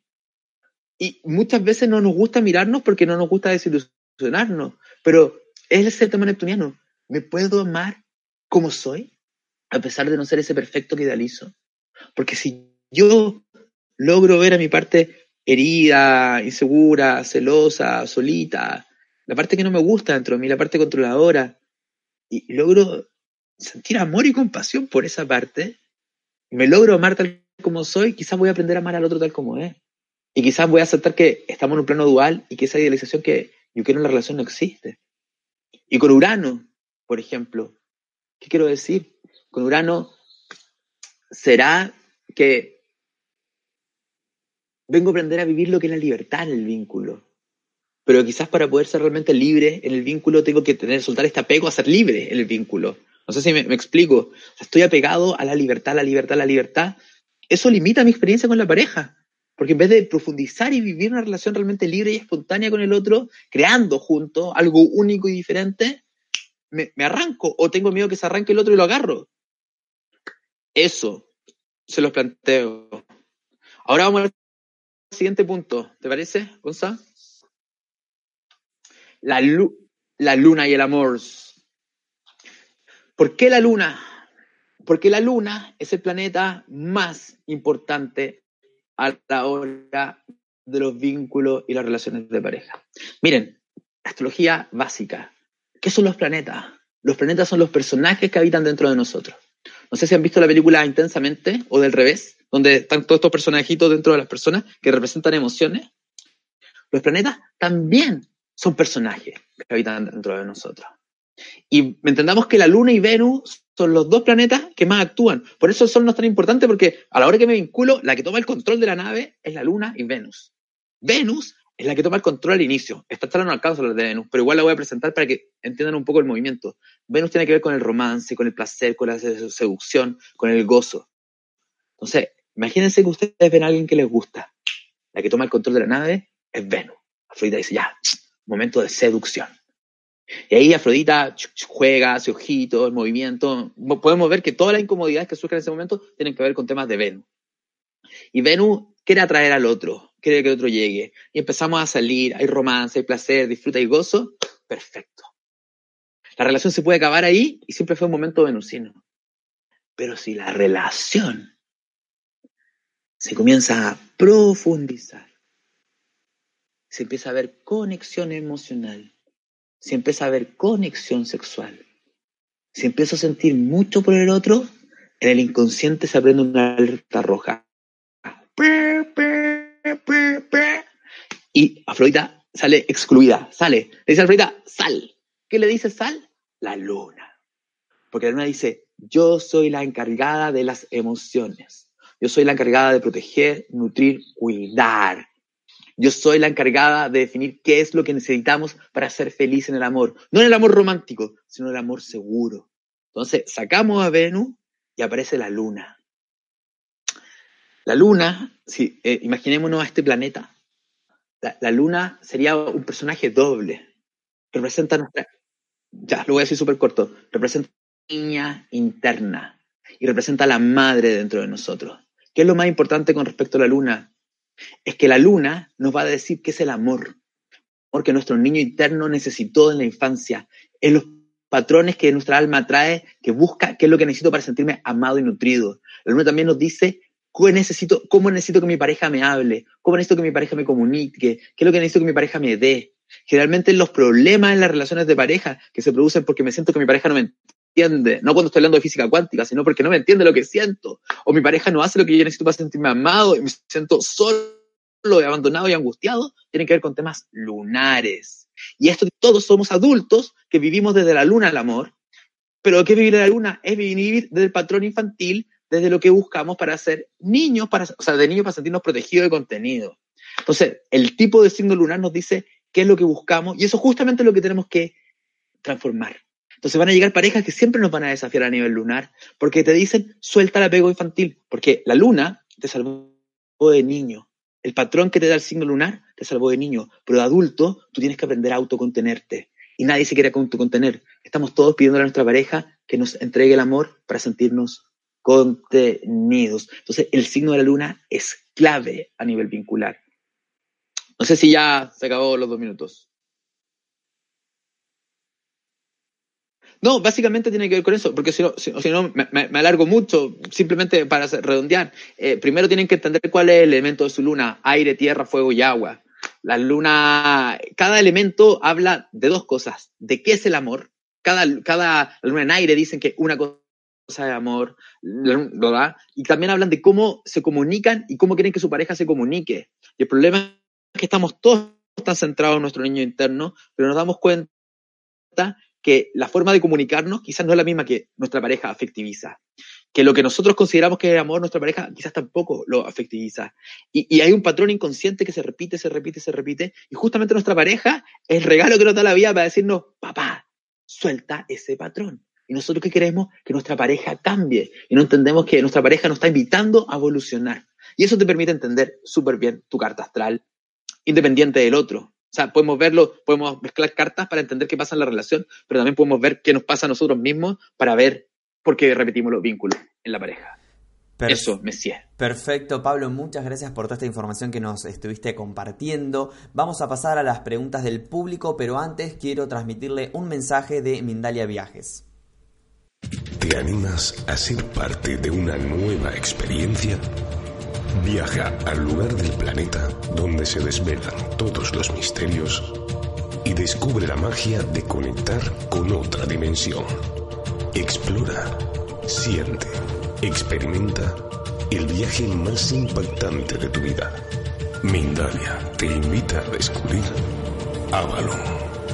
y muchas veces no nos gusta mirarnos porque no nos gusta desilusionarnos, pero es el tema neptuniano. ¿Me puedo amar como soy? A pesar de no ser ese perfecto que idealizo. Porque si yo logro ver a mi parte herida, insegura, celosa, solita, la parte que no me gusta dentro de mí, la parte controladora, y logro sentir amor y compasión por esa parte, me logro amar tal como soy, quizás voy a aprender a amar al otro tal como es. Y quizás voy a aceptar que estamos en un plano dual y que esa idealización que yo quiero en la relación no existe. Y con Urano, por ejemplo, ¿qué quiero decir? Con Urano, ¿será que vengo a aprender a vivir lo que es la libertad en el vínculo? Pero quizás para poder ser realmente libre en el vínculo tengo que tener, soltar este apego a ser libre en el vínculo. No sé si me, explico. estoy apegado a la libertad, la libertad, la libertad. Eso limita mi experiencia con la pareja. Porque en vez de profundizar y vivir una relación realmente libre y espontánea con el otro, creando juntos algo único y diferente, me, arranco o tengo miedo que se arranque el otro y lo agarro. Eso se los planteo. Ahora vamos al siguiente punto. ¿Te parece, Gonzalo? La, luna y el amor. ¿Por qué la luna? Porque la luna es el planeta más importante a la hora de los vínculos y las relaciones de pareja. Miren, astrología básica. ¿Qué son los planetas? Los planetas son los personajes que habitan dentro de nosotros. No sé si han visto la película Intensamente o del revés, donde están todos estos personajitos dentro de las personas que representan emociones. Los planetas también son personajes que habitan dentro de nosotros. Y entendamos que la Luna y Venus son los dos planetas que más actúan. Por eso el Sol no es tan importante porque a la hora que me vinculo, la que toma el control de la nave es la Luna y Venus. Venus es la que toma el control al inicio. Esta charla no alcanza hablar de Venus, pero igual la voy a presentar para que entiendan un poco el movimiento. Venus tiene que ver con el romance, con el placer, con la seducción, con el gozo. Entonces, imagínense que ustedes ven a alguien que les gusta. La que toma el control de la nave es Venus. Afrodita dice, ya, momento de seducción. Y ahí Afrodita juega, hace ojitos, movimiento. Podemos ver que todas las incomodidades que surgen en ese momento tienen que ver con temas de Venus. Y Venus quiere atraer al otro, quiere que el otro llegue. Y empezamos a salir, hay romance, hay placer, disfruta y gozo. Perfecto. La relación se puede acabar ahí y siempre fue un momento venusino. Pero si la relación se comienza a profundizar, se empieza a ver conexión emocional, si empieza a haber conexión sexual, si empiezo a sentir mucho por el otro, en el inconsciente se aprende una alerta roja. Y Afrodita sale excluida, sale. Le dice a Afrodita, sal. ¿Qué le dice sal? La luna. Porque la luna dice, yo soy la encargada de las emociones. Yo soy la encargada de proteger, nutrir, cuidar. Yo soy la encargada de definir qué es lo que necesitamos para ser feliz en el amor. No en el amor romántico, sino en el amor seguro. Entonces, sacamos a Venus y aparece la luna. La luna, si, eh, imaginémonos a este planeta. La, luna sería un personaje doble. Representa nuestra. Ya, lo voy a decir súper corto. Representa niña interna y representa a la madre dentro de nosotros. ¿Qué es lo más importante con respecto a la luna? Es que la luna nos va a decir qué es el amor, porque nuestro niño interno necesitó en la infancia, en los patrones que nuestra alma trae, que busca qué es lo que necesito para sentirme amado y nutrido. La luna también nos dice necesito, cómo necesito que mi pareja me hable, cómo necesito que mi pareja me comunique, qué es lo que necesito que mi pareja me dé. Generalmente los problemas en las relaciones de pareja que se producen porque me siento que mi pareja no me entiende, no cuando estoy hablando de física cuántica, sino porque no me entiende lo que siento, o mi pareja no hace lo que yo necesito para sentirme amado y me siento solo, abandonado y angustiado, tiene que ver con temas lunares. Y esto todos somos adultos que vivimos desde la luna al amor, pero ¿qué vivir en la luna? Es vivir desde el patrón infantil, desde lo que buscamos para ser niños, para, o sea, de niños para sentirnos protegidos de contenido. Entonces, el tipo de signo lunar nos dice qué es lo que buscamos y eso es justamente lo que tenemos que transformar. Entonces van a llegar parejas que siempre nos van a desafiar a nivel lunar, porque te dicen, suelta el apego infantil, porque la luna te salvó de niño. El patrón que te da el signo lunar te salvó de niño, pero de adulto tú tienes que aprender a autocontenerte. Y nadie se quiere autocontener. Estamos todos pidiendo a nuestra pareja que nos entregue el amor para sentirnos contenidos. Entonces, el signo de la luna es clave a nivel vincular. No sé si ya se acabó los dos minutos. No, básicamente tiene que ver con eso, porque si no, si, no me, alargo mucho, simplemente para redondear. Eh, primero tienen que entender cuál es el elemento de su luna, aire, tierra, fuego y agua. La luna, cada elemento habla de dos cosas, de qué es el amor. Cada, cada luna en aire dicen que una cosa es amor, ¿verdad? Y también hablan de cómo se comunican y cómo quieren que su pareja se comunique. Y el problema es que estamos todos tan centrados en nuestro niño interno, pero nos damos cuenta que la forma de comunicarnos quizás no es la misma que nuestra pareja afectiviza. Que lo que nosotros consideramos que es amor, nuestra pareja quizás tampoco lo afectiviza. Y, hay un patrón inconsciente que se repite, se repite, se repite. Y justamente nuestra pareja el regalo que nos da la vida para decirnos, papá, suelta ese patrón. Y nosotros qué queremos? Que nuestra pareja cambie. Y no entendemos que nuestra pareja nos está invitando a evolucionar. Y eso te permite entender súper bien tu carta astral, independiente del otro. O sea, podemos verlo, podemos mezclar cartas para entender qué pasa en la relación, pero también podemos ver qué nos pasa a nosotros mismos para ver por qué repetimos los vínculos en la pareja. Eso, Messier.
Perfecto, Pablo, muchas gracias por toda esta información que nos estuviste compartiendo. Vamos a pasar a las preguntas del público, pero antes quiero transmitirle un mensaje de Mindalia Viajes.
¿Te animas a ser parte de una nueva experiencia? Viaja al lugar del planeta donde se desvelan todos los misterios y descubre la magia de conectar con otra dimensión. Explora, siente, experimenta el viaje más impactante de tu vida. Mindalia te invita a descubrir Avalon,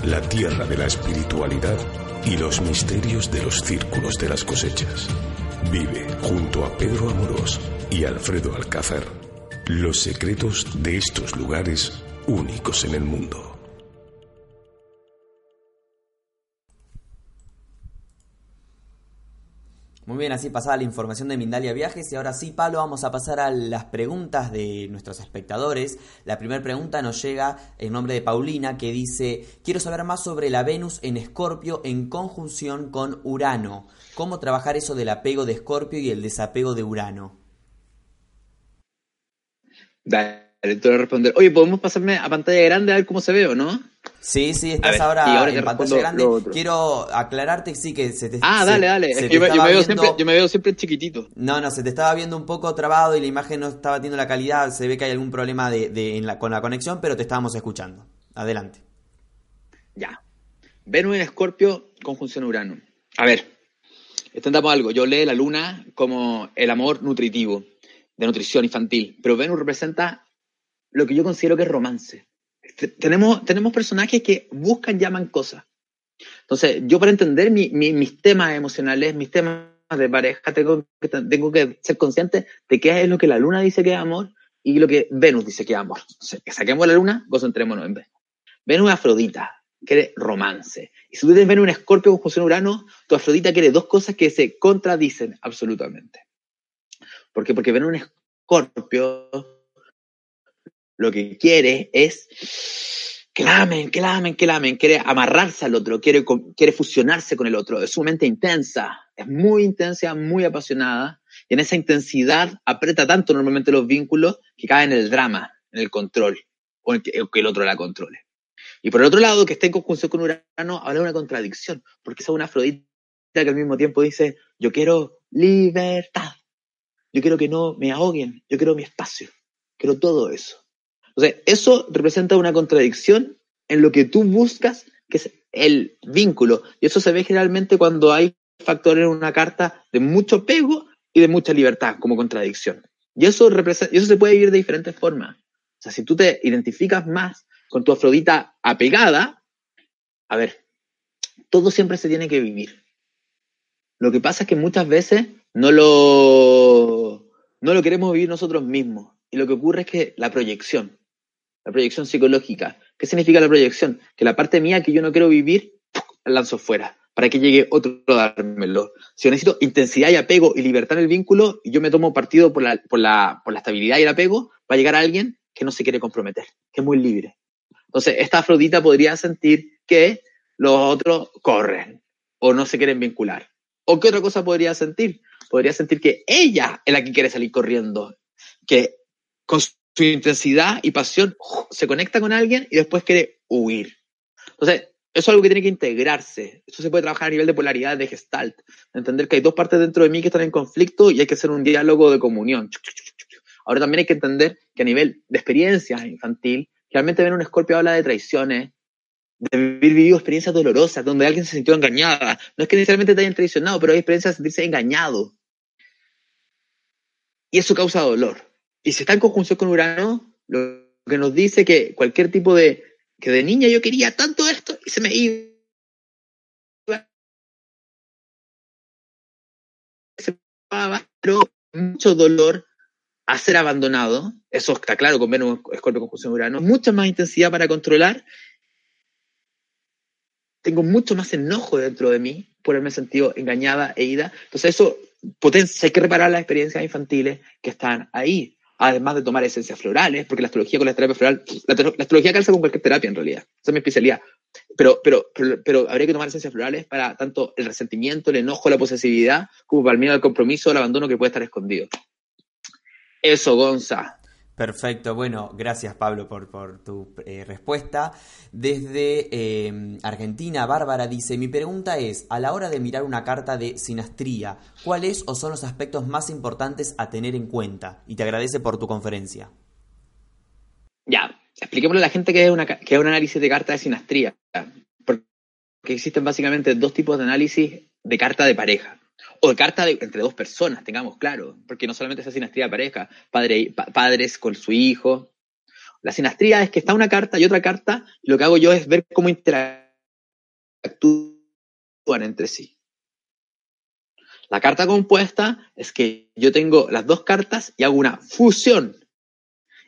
la tierra de la espiritualidad y los misterios de los círculos de las cosechas. Vive junto a Pedro Amorós y Alfredo Alcázar los secretos de estos lugares únicos en el mundo.
Muy bien, así pasaba la información de Mindalia Viajes y ahora sí, Pablo, vamos a pasar a las preguntas de nuestros espectadores. La primera pregunta nos llega en nombre de Paulina que dice, quiero saber más sobre la Venus en Escorpio en conjunción con Urano. ¿Cómo trabajar eso del apego de Escorpio y el desapego de Urano?
Dale, te voy a responder. Oye, ¿podemos pasarme a pantalla grande a ver cómo se ve o no?
Sí, sí, estás ahora, en pantalla grande. Quiero aclararte sí que se te
Ah, dale, dale. yo, me, veo siempre, yo me veo siempre chiquitito.
No, no, se te estaba viendo un poco trabado y la imagen no estaba teniendo la calidad. Se ve que hay algún problema de, la, con la conexión, pero te estábamos escuchando. Adelante.
Ya. Venus en Escorpio, conjunción Urano. A ver, entendamos algo. Yo leo la luna como el amor nutritivo, de nutrición infantil, pero Venus representa lo que yo considero que es romance tenemos, tenemos personajes que buscan, llaman cosas. Entonces, yo para entender mis temas emocionales, mis temas de pareja, tengo que, tengo que ser consciente de qué es lo que la luna dice que es amor y lo que Venus dice que es amor. que saquemos la luna, concentrémonos en Venus. Venus es Afrodita, quiere romance. Y si tú tienes Venus en Escorpio con función Urano, tu Afrodita quiere dos cosas que se contradicen absolutamente. ¿Por qué? Porque Venus en Escorpio lo que quiere es que la amen, que la amen, que la amen, quiere amarrarse al otro, quiere, quiere fusionarse con el otro, es sumamente intensa, es muy intensa, muy apasionada, y en esa intensidad aprieta tanto normalmente los vínculos que cae en el drama, en el control, o en que, el otro la controle. Y por el otro lado, que esté en conjunción con Urano, habla de una contradicción, porque es una Afrodita que al mismo tiempo dice, yo quiero libertad, yo quiero que no me ahoguen, yo quiero mi espacio, quiero todo eso. Entonces, eso representa una contradicción en lo que tú buscas, que es el vínculo. Y eso se ve generalmente cuando hay factores en una carta de mucho apego y de mucha libertad como contradicción. Y eso, representa, y eso se puede vivir de diferentes formas. O sea, si tú te identificas más con tu Afrodita apegada, a ver, todo siempre se tiene que vivir. Lo que pasa es que muchas veces no lo, no lo queremos vivir nosotros mismos. Y lo que ocurre es que la proyección, la proyección psicológica. ¿Qué significa la proyección? Que la parte mía que yo no quiero vivir, la lanzo fuera, para que llegue otro a dármelo. Si yo necesito intensidad y apego y libertad en el vínculo, y yo me tomo partido por la, por, la, por la estabilidad y el apego, va a llegar alguien que no se quiere comprometer, que es muy libre. Entonces, esta Afrodita podría sentir que los otros corren o no se quieren vincular. ¿O qué otra cosa podría sentir? Podría sentir que ella es la que quiere salir corriendo, que intensidad y pasión se conecta con alguien y después quiere huir. Entonces, eso es algo que tiene que integrarse. Eso se puede trabajar a nivel de polaridad, de gestalt. Entender que hay dos partes dentro de mí que están en conflicto y hay que hacer un diálogo de comunión. Ahora también hay que entender que a nivel de experiencia infantil, realmente ven un escorpio habla de traiciones, de vivir vivido experiencias dolorosas, donde alguien se sintió engañada. No es que necesariamente te hayan traicionado, pero hay experiencias de sentirse engañado. Y eso causa dolor. Y si está en conjunción con Urano, lo que nos dice que cualquier tipo de, que de niña yo quería tanto esto y se me iba. Pero mucho dolor a ser abandonado, eso está claro con Venus, Escorpio, Conjunción Urano, mucha más intensidad para controlar tengo mucho más enojo dentro de mí por haberme sentido engañada e ida. Entonces eso potencia, hay que reparar las experiencias infantiles que están ahí, además de tomar esencias florales, porque la astrología con la terapia floral, la, astrología calza con cualquier terapia en realidad, esa es mi especialidad. Pero, pero, pero, habría que tomar esencias florales para tanto el resentimiento, el enojo, la posesividad, como para el miedo al compromiso, el abandono que puede estar escondido. Eso, Gonza.
Perfecto, bueno, gracias Pablo por, tu eh, respuesta. Desde em, Argentina, Bárbara dice, mi pregunta es, a la hora de mirar una carta de sinastría, ¿cuáles o son los aspectos más importantes a tener en cuenta? Y te agradece por tu conferencia.
Ya, expliquémosle a la gente que es, una, un análisis de carta de sinastría, porque existen básicamente dos tipos de análisis de carta de pareja o de carta entre dos personas, tengamos claro, porque no solamente es sinastría de pareja, padre, padres con su hijo. La sinastría es que está una carta y otra carta, y lo que hago yo es ver cómo interactúan entre sí. La carta compuesta es que yo tengo las dos cartas y hago una fusión.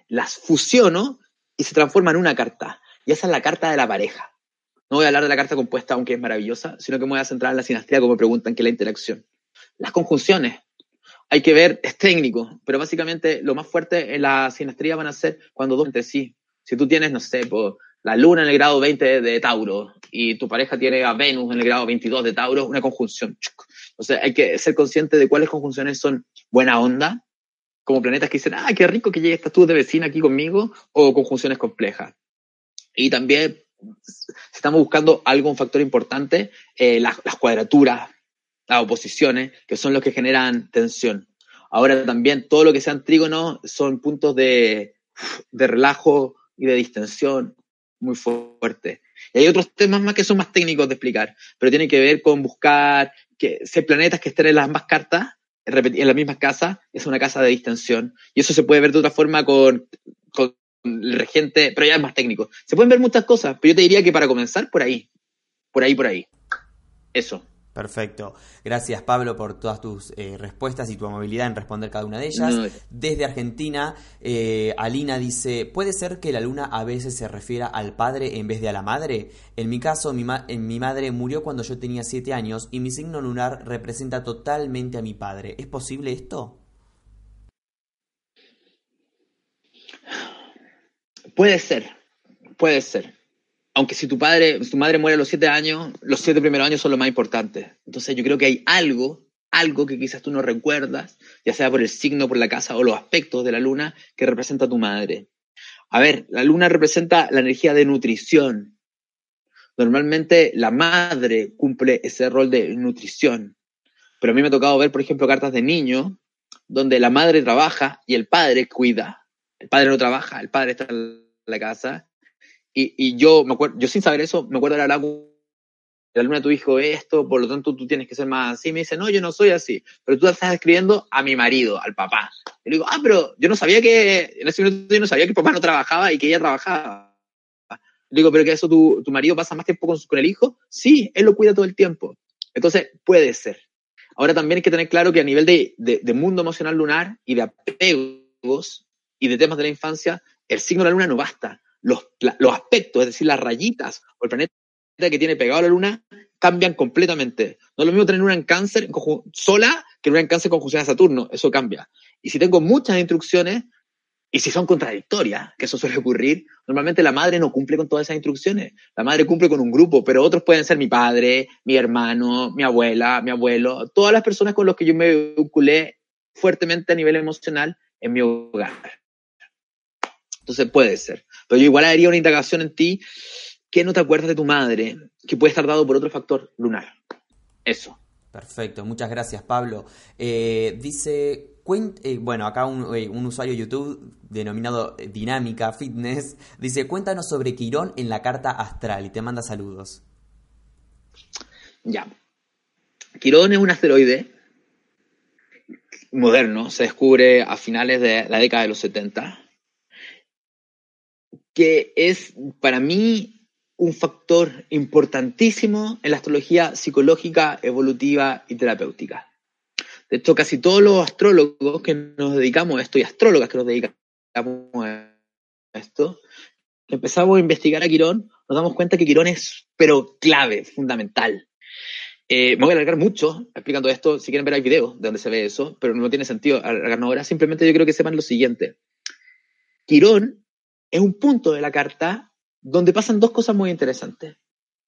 Las fusiono y se transforma en una carta. Y esa es la carta de la pareja. No voy a hablar de la carta compuesta, aunque es maravillosa, sino que me voy a centrar en la sinastría como preguntan, que es la interacción. Las conjunciones. Hay que ver, es técnico, pero básicamente lo más fuerte en la sinastría van a ser cuando dos entre sí. Si tú tienes, no sé, la luna en el grado 20 de Tauro y tu pareja tiene a Venus en el grado 22 de Tauro, una conjunción. O sea, hay que ser consciente de cuáles conjunciones son buena onda, como planetas que dicen, ah, qué rico que llegues tú de vecina aquí conmigo, o conjunciones complejas. Y también, estamos buscando algo, un factor importante, eh, las, las cuadraturas, las oposiciones, que son los que generan tensión. Ahora también todo lo que sean trígonos son puntos de, de relajo y de distensión muy fuertes. Y hay otros temas más que son más técnicos de explicar, pero tienen que ver con buscar que si hay planetas que estén en las mismas cartas, en la misma casa, es una casa de distensión. Y eso se puede ver de otra forma con, con el regente, pero ya es más técnico. Se pueden ver muchas cosas, pero yo te diría que para comenzar, por ahí. Por ahí, por ahí. Eso.
Perfecto. Gracias Pablo por todas tus eh, respuestas y tu amabilidad en responder cada una de ellas. Desde Argentina, eh, Alina dice, ¿puede ser que la luna a veces se refiera al padre en vez de a la madre? En mi caso, mi, en mi madre murió cuando yo tenía 7 años y mi signo lunar representa totalmente a mi padre. ¿Es posible esto?
Puede ser, puede ser aunque si tu padre, tu madre muere a los siete años, los siete primeros años son lo más importantes. Entonces yo creo que hay algo, algo que quizás tú no recuerdas, ya sea por el signo, por la casa o los aspectos de la luna que representa a tu madre. A ver, la luna representa la energía de nutrición. Normalmente la madre cumple ese rol de nutrición. Pero a mí me ha tocado ver, por ejemplo, cartas de niño donde la madre trabaja y el padre cuida. El padre no trabaja, el padre está en la casa y, yo, me acuerdo, yo sin saber eso, me acuerdo de con la luna tu hijo esto, por lo tanto tú tienes que ser más así. Me dice, no, yo no soy así, pero tú estás escribiendo a mi marido, al papá. Y le digo, ah, pero yo no sabía que, en ese momento yo no sabía que el papá no trabajaba y que ella trabajaba. Le digo, pero que eso tu, tu marido pasa más tiempo con, con el hijo. Sí, él lo cuida todo el tiempo. Entonces, puede ser. Ahora también hay que tener claro que a nivel de, de, de, mundo emocional lunar y de apegos y de temas de la infancia, el signo de la luna no basta los, los aspectos, es decir, las rayitas o el planeta que tiene pegado a la luna, cambian completamente. No es lo mismo tener una en cáncer sola que una en cáncer conjunción a Saturno, eso cambia. Y si tengo muchas instrucciones, y si son contradictorias, que eso suele ocurrir, normalmente la madre no cumple con todas esas instrucciones. La madre cumple con un grupo, pero otros pueden ser mi padre, mi hermano, mi abuela, mi abuelo, todas las personas con las que yo me vinculé fuertemente a nivel emocional en mi hogar. Entonces puede ser. Pero yo igual haría una indagación en ti que no te acuerdas de tu madre, que puede estar dado por otro factor lunar. Eso.
Perfecto, muchas gracias Pablo. Eh, dice, eh, bueno, acá un, eh, un, usuario de YouTube denominado Dinámica Fitness dice, cuéntanos sobre Quirón en la carta astral y te manda saludos.
Ya. Quirón es un asteroide moderno, se descubre a finales de la década de los 70, que es para mí un factor importantísimo en la astrología psicológica, evolutiva y terapéutica. De hecho, casi todos los astrólogos que nos dedicamos a esto y astrólogas que nos dedicamos a esto, que empezamos a investigar a Quirón, nos damos cuenta que Quirón es, pero clave, fundamental. Eh, me voy a alargar mucho explicando esto. Si quieren ver, hay videos de donde se ve eso, pero no tiene sentido alargarnos ahora. Simplemente yo creo que sepan lo siguiente. Quirón es un punto de la carta donde pasan dos cosas muy interesantes.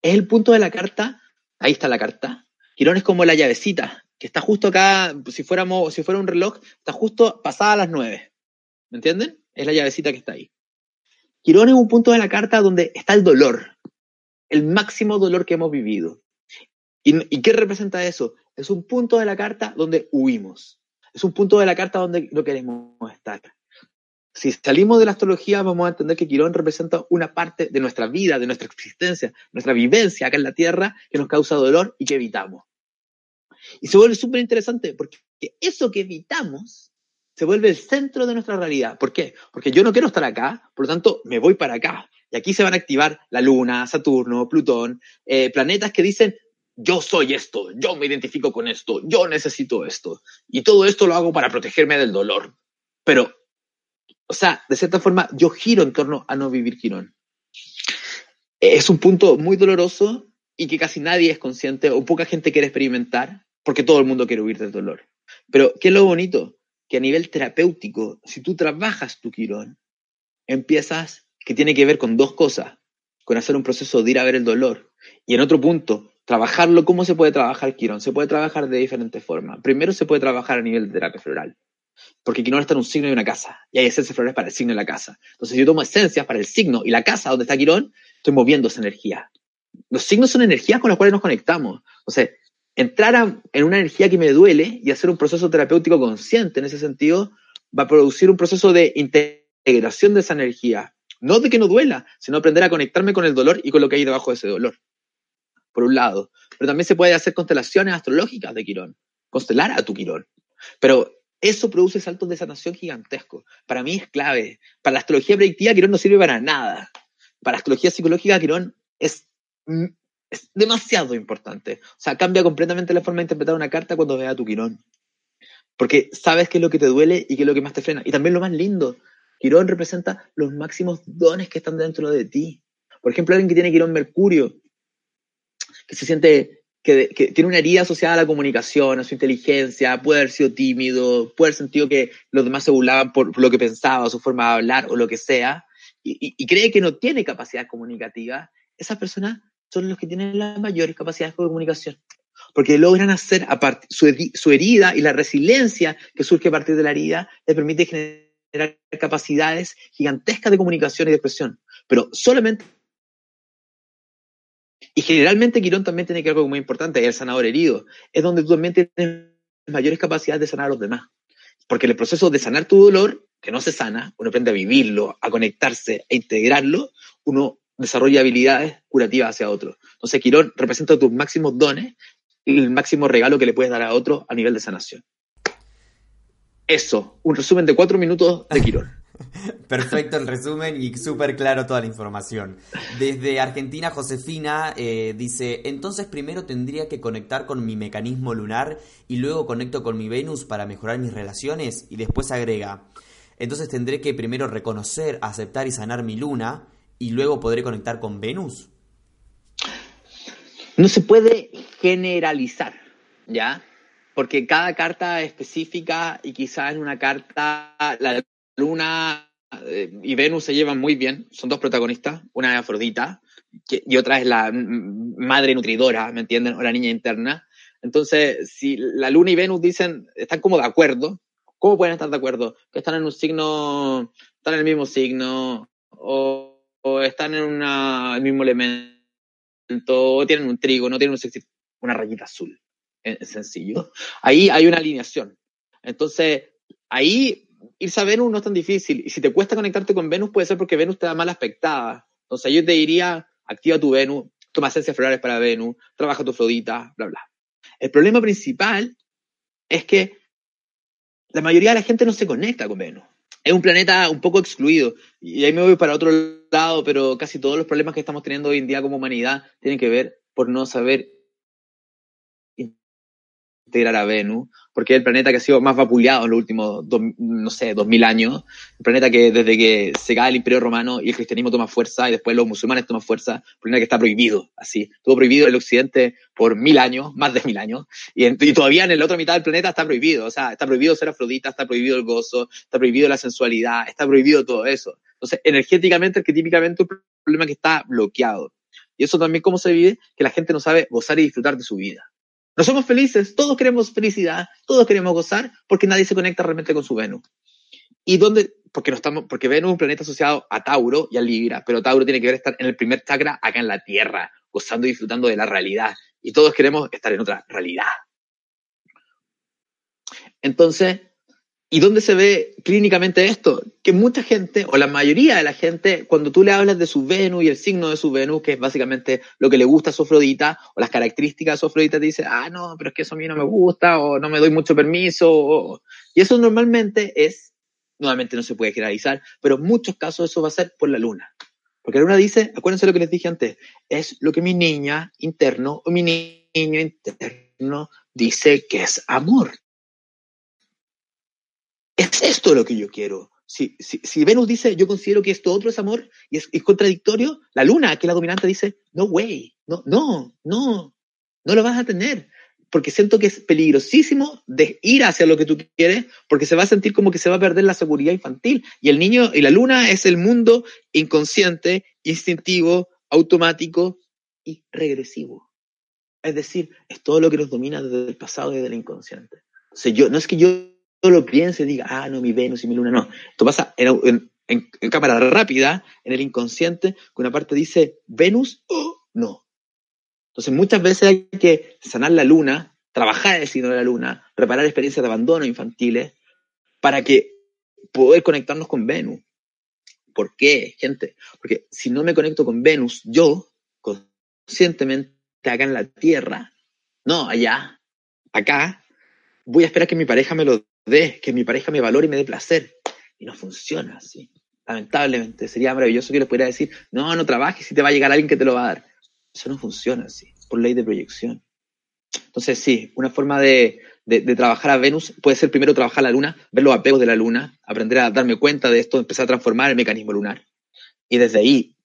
Es el punto de la carta, ahí está la carta. Quirón es como la llavecita, que está justo acá, si, fuéramos, si fuera un reloj, está justo pasada a las nueve. ¿Me entienden? Es la llavecita que está ahí. Quirón es un punto de la carta donde está el dolor, el máximo dolor que hemos vivido. ¿Y, qué representa eso? Es un punto de la carta donde huimos. Es un punto de la carta donde no queremos estar. Si salimos de la astrología, vamos a entender que Quirón representa una parte de nuestra vida, de nuestra existencia, nuestra vivencia acá en la Tierra que nos causa dolor y que evitamos. Y se vuelve súper interesante porque eso que evitamos se vuelve el centro de nuestra realidad. ¿Por qué? Porque yo no quiero estar acá, por lo tanto me voy para acá. Y aquí se van a activar la Luna, Saturno, Plutón, eh, planetas que dicen, yo soy esto, yo me identifico con esto, yo necesito esto. Y todo esto lo hago para protegerme del dolor. Pero, o sea, de cierta forma, yo giro en torno a no vivir Quirón. Es un punto muy doloroso y que casi nadie es consciente o poca gente quiere experimentar porque todo el mundo quiere huir del dolor. Pero, ¿qué es lo bonito? Que a nivel terapéutico, si tú trabajas tu Quirón, empiezas que tiene que ver con dos cosas, con hacer un proceso de ir a ver el dolor y en otro punto, trabajarlo, ¿cómo se puede trabajar Quirón? Se puede trabajar de diferentes formas. Primero se puede trabajar a nivel de terapia floral, porque Quirón está en un signo de una casa, y hay esencias florales para el signo de la casa. Entonces, si yo tomo esencias para el signo y la casa donde está Quirón, estoy moviendo esa energía. Los signos son energías con las cuales nos conectamos. Entonces, entrar en una energía que me duele y hacer un proceso terapéutico consciente en ese sentido va a producir un proceso de integración de esa energía. No de que no duela, sino aprender a conectarme con el dolor y con lo que hay debajo de ese dolor por un lado, pero también se puede hacer constelaciones astrológicas de Quirón, constelar a tu Quirón. Pero eso produce saltos de sanación gigantescos. Para mí es clave. Para la astrología predictiva, Quirón no sirve para nada. Para la astrología psicológica, Quirón es, mm, es demasiado importante. O sea, cambia completamente la forma de interpretar una carta cuando veas a tu Quirón. Porque sabes qué es lo que te duele y qué es lo que más te frena. Y también lo más lindo, Quirón representa los máximos dones que están dentro de ti. Por ejemplo, alguien que tiene Quirón Mercurio que se siente que, tiene una herida asociada a la comunicación, a su inteligencia, puede haber sido tímido, puede haber sentido que los demás se burlaban por, lo que pensaba, su forma de hablar o lo que sea, y, cree que no tiene capacidad comunicativa, esas personas son los que tienen las mayores capacidades de comunicación. Porque logran hacer, aparte, su, su herida y la resiliencia que surge a partir de la herida, les permite generar capacidades gigantescas de comunicación y de expresión. Pero solamente y generalmente Quirón también tiene que algo muy importante, el sanador herido. Es donde tú también tienes mayores capacidades de sanar a los demás. Porque en el proceso de sanar tu dolor, que no se sana, uno aprende a vivirlo, a conectarse, a integrarlo, uno desarrolla habilidades curativas hacia otro. Entonces Quirón representa tus máximos dones y el máximo regalo que le puedes dar a otro a nivel de sanación. Eso, un resumen de cuatro minutos de Quirón.
Perfecto el resumen y súper claro toda la información. Desde Argentina, Josefina eh, dice, entonces primero tendría que conectar con mi mecanismo lunar y luego conecto con mi Venus para mejorar mis relaciones y después agrega, entonces tendré que primero reconocer, aceptar y sanar mi luna y luego podré conectar con Venus.
No se puede generalizar, ¿ya? Porque cada carta es específica y quizás en una carta la Luna eh, y Venus se llevan muy bien, son dos protagonistas, una es Afrodita y otra es la madre nutridora, ¿me entienden? O la niña interna. Entonces, si la Luna y Venus dicen, están como de acuerdo, ¿Cómo pueden estar de acuerdo? Que están en un signo, están en el mismo signo, o, están en una, el mismo elemento, o tienen un trigo, no tienen un, una rayita azul. Es sencillo. Ahí hay una alineación. Entonces, ahí irse a Venus no es tan difícil. Y si te cuesta conectarte con Venus, puede ser porque Venus te da mal aspectada. Entonces, yo te diría, activa tu Venus, toma esencias florales para Venus, trabaja tu flodita, bla, bla. El problema principal es que la mayoría de la gente no se conecta con Venus. Es un planeta un poco excluido. Y ahí me voy para otro lado, pero casi todos los problemas que estamos teniendo hoy en día como humanidad tienen que ver por no saber integrar a Venus, porque es el planeta que ha sido más vapuleado en los últimos, no sé, dos mil años. El planeta que desde que se cae el Imperio Romano y el cristianismo toma fuerza y después los musulmanes toman fuerza, el planeta que está prohibido, así. Estuvo prohibido en el occidente por mil años, más de mil años, y, y todavía en la otra mitad del planeta está prohibido. O sea, está prohibido ser afrodita, está prohibido el gozo, está prohibido la sensualidad, está prohibido todo eso. Entonces, energéticamente, arquetípicamente, un problema que está bloqueado. Y eso también cómo se vive, que la gente no sabe gozar y disfrutar de su vida. No somos felices, todos queremos felicidad, todos queremos gozar, porque nadie se conecta realmente con su Venus. ¿Y dónde? Porque, no estamos, porque Venus es un planeta asociado a Tauro y a Libra, pero Tauro tiene que ver estar en el primer chakra acá en la Tierra, gozando y disfrutando de la realidad. Y todos queremos estar en otra realidad. Entonces, ¿Y dónde se ve clínicamente esto? Que mucha gente, o la mayoría de la gente, cuando tú le hablas de su Venus y el signo de su Venus, que es básicamente lo que le gusta a su Afrodita, o las características de su Afrodita, te dice, ah, no, pero es que eso a mí no me gusta, o no me doy mucho permiso. Y eso normalmente es, nuevamente no se puede generalizar, pero en muchos casos eso va a ser por la luna. Porque la luna dice, acuérdense lo que les dije antes, es lo que mi niña interno o mi niño interno dice que es amor. Es esto lo que yo quiero. Si, Venus dice, yo considero que esto otro es amor y es, contradictorio, la luna, que es la dominante, dice, no way, no, no, no, no lo vas a tener. Porque siento que es peligrosísimo de ir hacia lo que tú quieres, porque se va a sentir como que se va a perder la seguridad infantil. Y el niño y la luna es el mundo inconsciente, instintivo, automático y regresivo. Es decir, es todo lo que nos domina desde el pasado y desde el inconsciente. No es que yo lo piense y diga, ah, no, mi Venus y mi Luna, no. Esto pasa en, cámara rápida, en el inconsciente, que una parte dice Venus o no. Entonces muchas veces hay que sanar la Luna, trabajar el signo de la Luna, reparar experiencias de abandono infantiles, para que poder conectarnos con Venus. ¿Por qué, gente? Porque si no me conecto con Venus, yo, conscientemente, acá en la Tierra, no allá, acá, voy a esperar que mi pareja me lo de que mi pareja me valore y me dé placer. Y no funciona así. Lamentablemente, sería maravilloso que les pudiera decir, no, no trabajes si te va a llegar alguien que te lo va a dar. Eso no funciona así, por ley de proyección. Entonces, sí, una forma de, de, trabajar a Venus puede ser primero trabajar la luna, ver los apegos de la luna, aprender a darme cuenta de esto, empezar a transformar el mecanismo lunar. Y desde ahí,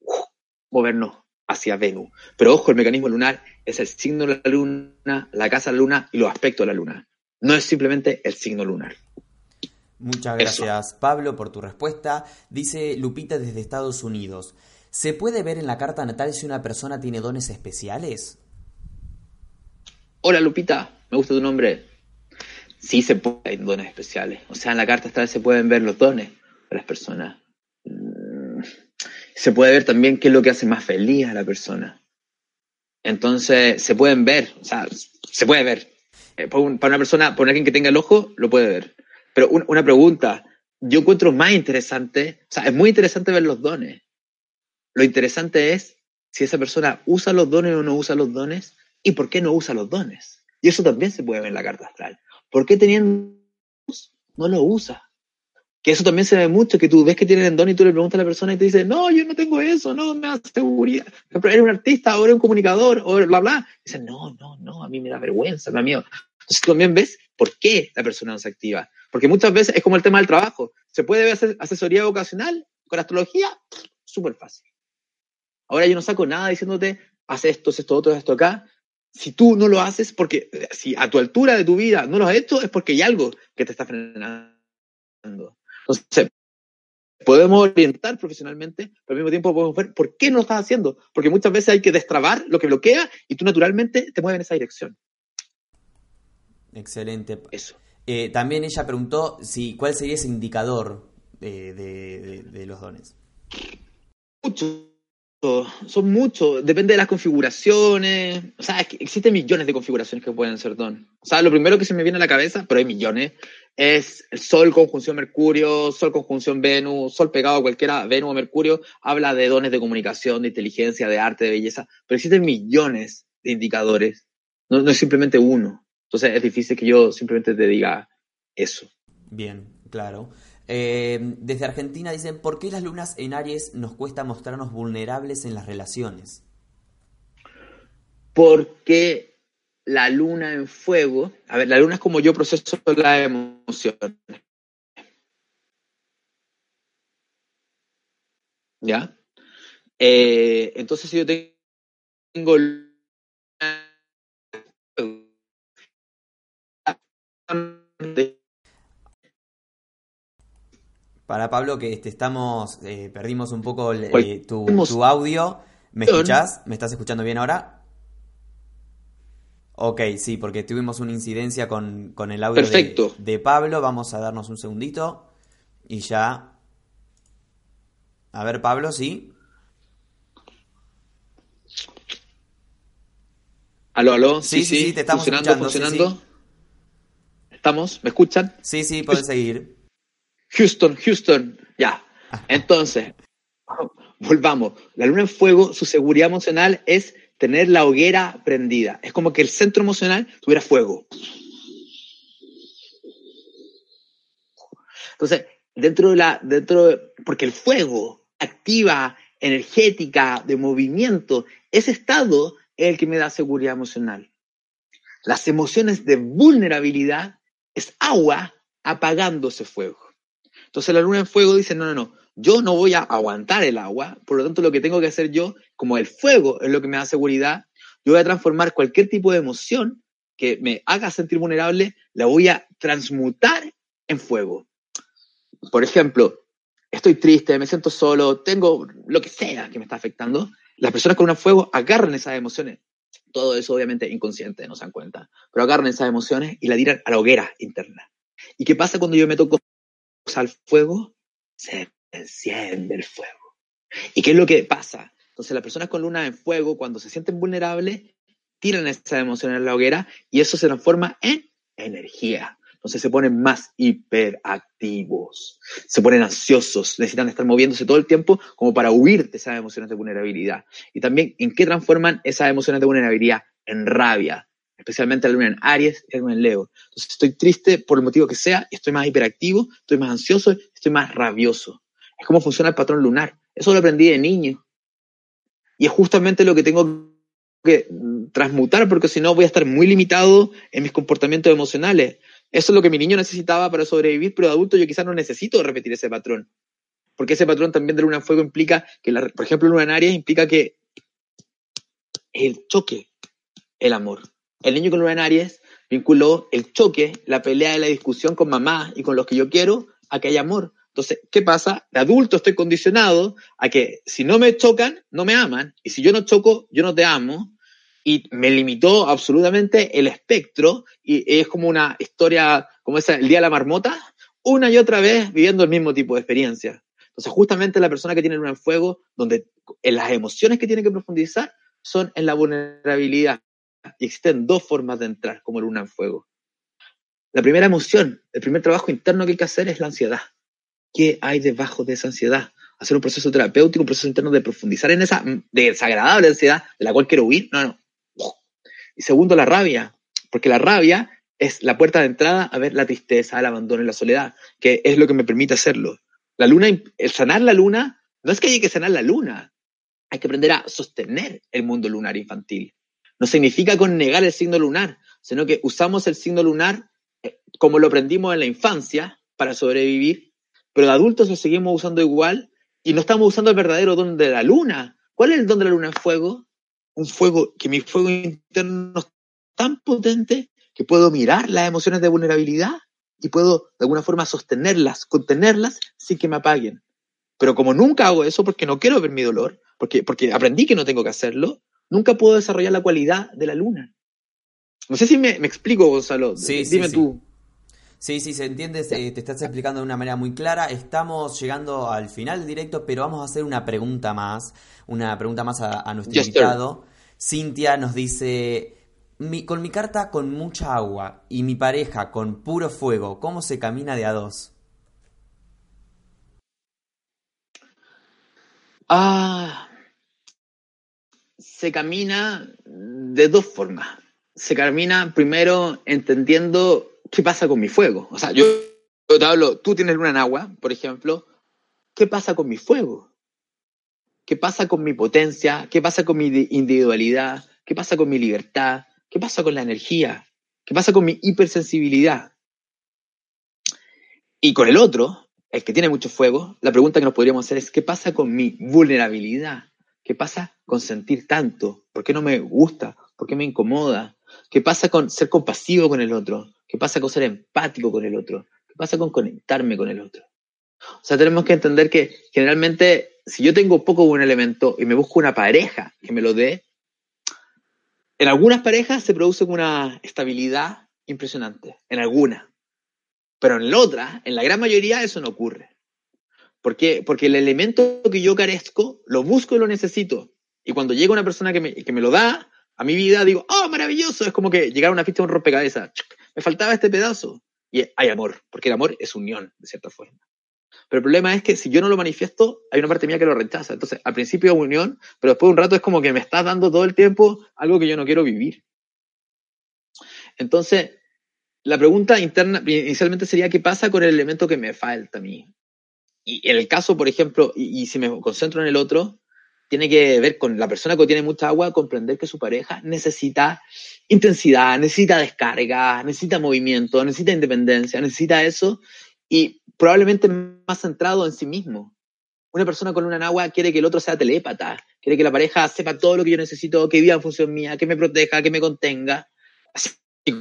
movernos hacia Venus. Pero ojo, el mecanismo lunar es el signo de la luna, la casa de la luna y los aspectos de la luna. No es simplemente el signo lunar.
Muchas gracias, Pablo, por tu respuesta. Dice Lupita desde Estados Unidos. ¿Se puede ver en la carta natal si una persona tiene dones especiales?
Hola, Lupita. Me gusta tu nombre. Sí, se puede, hay dones especiales. O sea, en la carta natal se pueden ver los dones de las personas. Mm, se puede ver también qué es lo que hace más feliz a la persona. Entonces, se pueden ver, o sea, se puede ver. Eh, para una persona, para alguien que tenga el ojo, lo puede ver. Pero una pregunta, yo encuentro más interesante, o sea, es muy interesante ver los dones. Lo interesante es si esa persona usa los dones o no usa los dones y por qué no usa los dones. Y eso también se puede ver en la carta astral. ¿Por qué teniendo no lo usa? Que eso también se ve mucho, que tú ves que tienen don y tú le preguntas a la persona y te dice, no, yo no tengo eso, no, me da seguridad. Eres un artista, o eres un comunicador, o bla, bla. Dice, no, no, no, a mí me da vergüenza, me da miedo. Entonces también ves por qué la persona no se activa. Porque muchas veces es como el tema del trabajo. ¿Se puede ver asesoría vocacional con astrología? Súper fácil. Ahora yo no saco nada diciéndote, haz esto, haz esto, otro, esto acá. Si tú no lo haces, porque si a tu altura de tu vida no lo has hecho, es porque hay algo que te está frenando. Entonces, podemos orientar profesionalmente, pero al mismo tiempo podemos ver por qué no lo estás haciendo. Porque muchas veces hay que destrabar lo que bloquea y tú naturalmente te mueves en esa dirección.
Excelente.
Eso.
Eh, también ella preguntó si cuál sería ese indicador de, de- de los dones.
Muchos, son muchos, depende de las configuraciones. O sea, es que existen millones de configuraciones que pueden ser don. O sea, lo primero que se me viene a la cabeza, pero hay millones, es el Sol conjunción Mercurio, Sol conjunción Venus, Sol pegado a cualquiera, Venus o Mercurio, habla de dones de comunicación, de inteligencia, de arte, de belleza, pero existen millones de indicadores, no, no es simplemente uno. Entonces es difícil que yo simplemente te diga eso.
Bien, claro. Eh, desde Argentina dicen, ¿por qué las lunas en Aries nos cuesta mostrarnos vulnerables en las relaciones?
porque la luna en fuego, a ver, la luna es como yo proceso las emociones. ¿Ya? Eh, entonces, si yo tengo
Para Pablo, que este, estamos, eh, perdimos un poco el- eh, tu, audio. ¿Me escuchás? ¿Me estás escuchando bien ahora? Ok, sí, porque tuvimos una incidencia con, con el audio de- Pablo. Vamos a darnos un segundito y ya. A ver, Pablo, sí.
Aló, aló,
Sí,
sí,
sí, te estamos
funcionando,
escuchando, sí,
funcionando. ¿Estamos? ¿Me escuchan?
Sí, sí, puedes seguir.
Houston, Houston, ya. Entonces, volvamos. La luna en fuego, su seguridad emocional es tener la hoguera prendida. Es como que el centro emocional tuviera fuego. Entonces, dentro de la, dentro de- porque el fuego activa, energética, de movimiento, ese estado es el que me da seguridad emocional. Las emociones de vulnerabilidad es agua apagando ese fuego. Entonces la luna en fuego dice, no, no, no, yo no voy a aguantar el agua, por lo tanto lo que tengo que hacer yo, como el fuego es lo que me da seguridad, yo voy a transformar cualquier tipo de emoción que me haga sentir vulnerable, la voy a transmutar en fuego. Por ejemplo, estoy triste, me siento solo, tengo lo que sea que me está afectando, las personas con un fuego agarran esas emociones. Todo eso obviamente inconsciente, no se dan cuenta, pero agarran esas emociones y la tiran a la hoguera interna. ¿Y qué pasa cuando yo meto cosas al fuego? Se enciende el fuego. ¿Y qué es lo que pasa? Entonces las personas con luna en fuego, cuando se sienten vulnerables, tiran esas emociones en la hoguera y eso se transforma en energía. Entonces se ponen más hiperactivos, se ponen ansiosos, necesitan estar moviéndose todo el tiempo como para huir de esas emociones de vulnerabilidad. Y también, ¿en qué transforman esas emociones de vulnerabilidad? En rabia, especialmente la luna en Aries y la luna en Leo. Entonces estoy triste por el motivo que sea, estoy más hiperactivo, estoy más ansioso, estoy más rabioso. Es como funciona el patrón lunar. Eso lo aprendí de niño. Y es justamente lo que tengo que mm, transmutar, porque si no voy a estar muy limitado en mis comportamientos emocionales. Eso es lo que mi niño necesitaba para sobrevivir, pero de adulto yo quizás no necesito repetir ese patrón. Porque ese patrón también de luna en fuego implica que, la- por ejemplo, luna en Aries implica que el choque, el amor. El niño con luna en Aries vinculó el choque, la pelea y la discusión con mamá y con los que yo quiero a que haya amor. Entonces, ¿qué pasa? De adulto estoy condicionado a que si no me chocan, no me aman. Y si yo no choco, yo no te amo. Y me limitó absolutamente el espectro. Y es como una historia, como esa, el día de la marmota, una y otra vez viviendo el mismo tipo de experiencia. Entonces, justamente la persona que tiene en fuego, donde en las emociones que tiene que profundizar son en la vulnerabilidad. Y existen dos formas de entrar como luna en fuego. La primera emoción, el primer trabajo interno que hay que hacer es la ansiedad. ¿Qué hay debajo de esa ansiedad? Hacer un proceso terapéutico, un proceso interno de profundizar en esa desagradable ansiedad de la cual quiero huir. No, no. Y segundo, la rabia, porque la rabia es la puerta de entrada a ver la tristeza, el abandono y la soledad, que es lo que me permite hacerlo. La luna, el sanar la luna, no es que haya que sanar la luna, hay que aprender a sostener el mundo lunar infantil. No significa con negar el signo lunar, sino que usamos el signo lunar eh, como lo aprendimos en la infancia para sobrevivir, pero de adultos lo seguimos usando igual y no estamos usando el verdadero don de la luna. ¿Cuál es el don de la luna en fuego? Un fuego que mi fuego interno es tan potente que puedo mirar las emociones de vulnerabilidad y puedo de alguna forma sostenerlas, contenerlas sin que me apaguen. Pero como nunca hago eso porque no quiero ver mi dolor, porque, porque aprendí que no tengo que hacerlo, nunca puedo desarrollar la cualidad de la luna. No sé si me, me explico, Gonzalo.
Sí, sí,
Dime
sí.
tú.
Sí, sí, se entiende, te estás explicando de una manera muy clara. Estamos llegando al final del directo, pero vamos a hacer una pregunta más, una pregunta más a, nuestro invitado. Cintia nos dice, con mi carta con mucha agua y mi pareja con puro fuego, ¿cómo se camina de a dos?
Ah, se camina de dos formas. Se camina primero entendiendo ¿qué pasa con mi fuego? O sea, yo, te hablo, tú tienes luna en agua, por ejemplo, ¿qué pasa con mi fuego? ¿Qué pasa con mi potencia? ¿Qué pasa con mi individualidad? ¿Qué pasa con mi libertad? ¿Qué pasa con la energía? ¿Qué pasa con mi hipersensibilidad? Y con el otro, el que tiene mucho fuego, la pregunta que nos podríamos hacer es, ¿qué pasa con mi vulnerabilidad? ¿Qué pasa con sentir tanto? ¿Por qué no me gusta? ¿Por qué me incomoda? ¿Qué pasa con ser compasivo con el otro? ¿Qué pasa con ser empático con el otro? ¿Qué pasa con conectarme con el otro? O sea, tenemos que entender que generalmente si yo tengo poco un elemento y me busco una pareja que me lo dé, en algunas parejas se produce una estabilidad impresionante, en algunas. Pero en la otra, en la gran mayoría, eso no ocurre. ¿Por qué? Porque el elemento que yo carezco, lo busco y lo necesito. Y cuando llega una persona que me, que me lo da a mi vida, digo, ¡oh, maravilloso! Es como que llegar a una fiesta de un rompecabezas me faltaba este pedazo. Y hay amor, porque el amor es unión, de cierta forma. Pero el problema es que si yo no lo manifiesto, hay una parte mía que lo rechaza. Entonces, al principio es unión, pero después de un rato es como que me estás dando todo el tiempo algo que yo no quiero vivir. Entonces, la pregunta interna inicialmente sería, ¿qué pasa con el elemento que me falta a mí? Y en el caso, por ejemplo, y si me concentro en el otro, tiene que ver con la persona que tiene mucha agua, comprender que su pareja necesita intensidad, necesita descarga, necesita movimiento, necesita independencia, necesita eso y probablemente más centrado en sí mismo. Una persona con una agua quiere que el otro sea telépata, quiere que la pareja sepa todo lo que yo necesito, que viva en función mía, que me proteja, que me contenga. Así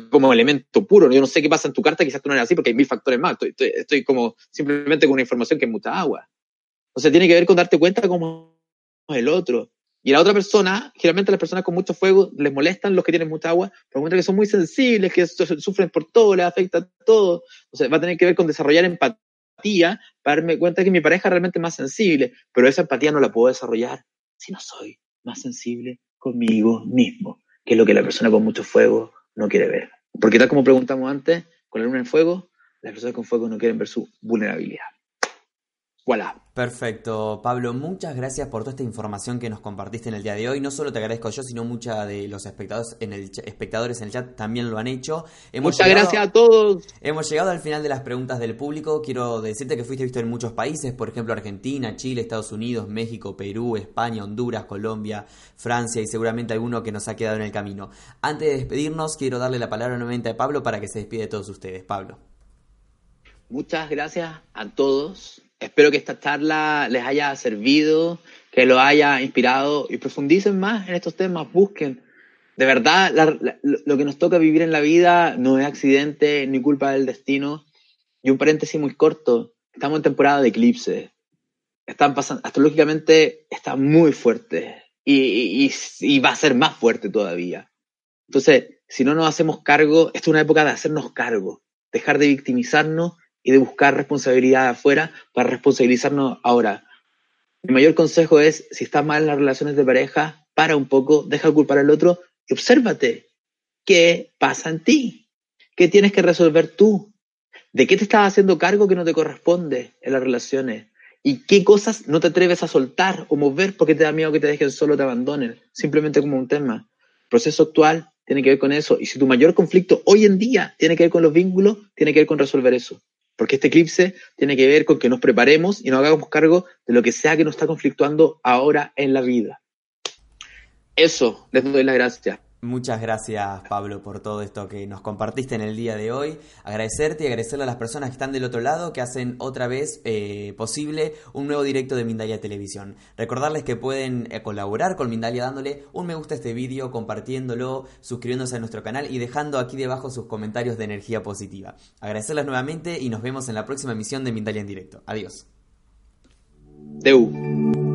como elemento puro. Yo no sé qué pasa en tu carta, quizás tú no eres así porque hay mil factores más. Estoy, estoy, como simplemente con una información que es mucha agua. O sea, tiene que ver con darte cuenta cómo el otro. Y la otra persona, generalmente las personas con mucho fuego les molestan los que tienen mucha agua, pero que son muy sensibles, que sufren por todo, les afecta todo. O sea, va a tener que ver con desarrollar empatía para darme cuenta que mi pareja es realmente más sensible, pero esa empatía no la puedo desarrollar si no soy más sensible conmigo mismo, que es lo que la persona con mucho fuego no quiere ver. Porque tal como preguntamos antes, con la luna en fuego, las personas con fuego no quieren ver su vulnerabilidad. Voilà.
Perfecto, Pablo, muchas gracias por toda esta información que nos compartiste en el día de hoy. No solo te agradezco yo, sino muchos de los espectadores en el, espectadores en el chat también lo han hecho.
muchas gracias a todos.
Hemos llegado al final de las preguntas del público. Quiero decirte que fuiste visto en muchos países, por ejemplo Argentina, Chile, Estados Unidos, México, Perú, España, Honduras, Colombia, Francia y seguramente alguno que nos ha quedado en el camino. Antes de despedirnos, quiero darle la palabra nuevamente a Pablo para que se despide de todos ustedes. Pablo.
Muchas gracias a todos Espero que esta charla les haya servido, que lo haya inspirado y profundicen más en estos temas, busquen. De verdad, lo que nos toca vivir en la vida no es accidente ni culpa del destino. Y un paréntesis muy corto, estamos en temporada de eclipse. Están pasando, astrológicamente está muy fuerte y, y va a ser más fuerte todavía. Entonces, si no nos hacemos cargo, esta es una época de hacernos cargo, dejar de victimizarnos y de buscar responsabilidad afuera para responsabilizarnos ahora. Mi mayor consejo es, si estás mal en las relaciones de pareja, para un poco, deja de culpar al otro y obsérvate. ¿Qué pasa en ti? ¿Qué tienes que resolver tú? ¿De qué te estás haciendo cargo que no te corresponde en las relaciones? ¿Y qué cosas no te atreves a soltar o mover porque te da miedo que te dejen solo, te abandonen? Simplemente como un tema. El proceso actual tiene que ver con eso. Y si tu mayor conflicto hoy en día tiene que ver con los vínculos, tiene que ver con resolver eso. Porque este eclipse tiene que ver con que nos preparemos y nos hagamos cargo de lo que sea que nos está conflictuando ahora en la vida. Eso, les doy las gracias.
Muchas gracias Pablo por todo esto que nos compartiste en el día de hoy. Agradecerte y agradecerle a las personas que están del otro lado que hacen otra vez eh, posible un nuevo directo de Mindalia Televisión. Recordarles que pueden eh, colaborar con Mindalia dándole un me gusta a este vídeo, compartiéndolo, suscribiéndose a nuestro canal y dejando aquí debajo sus comentarios de energía positiva. Agradecerles nuevamente y nos vemos en la próxima emisión de Mindalia en directo. Adiós.
Deu.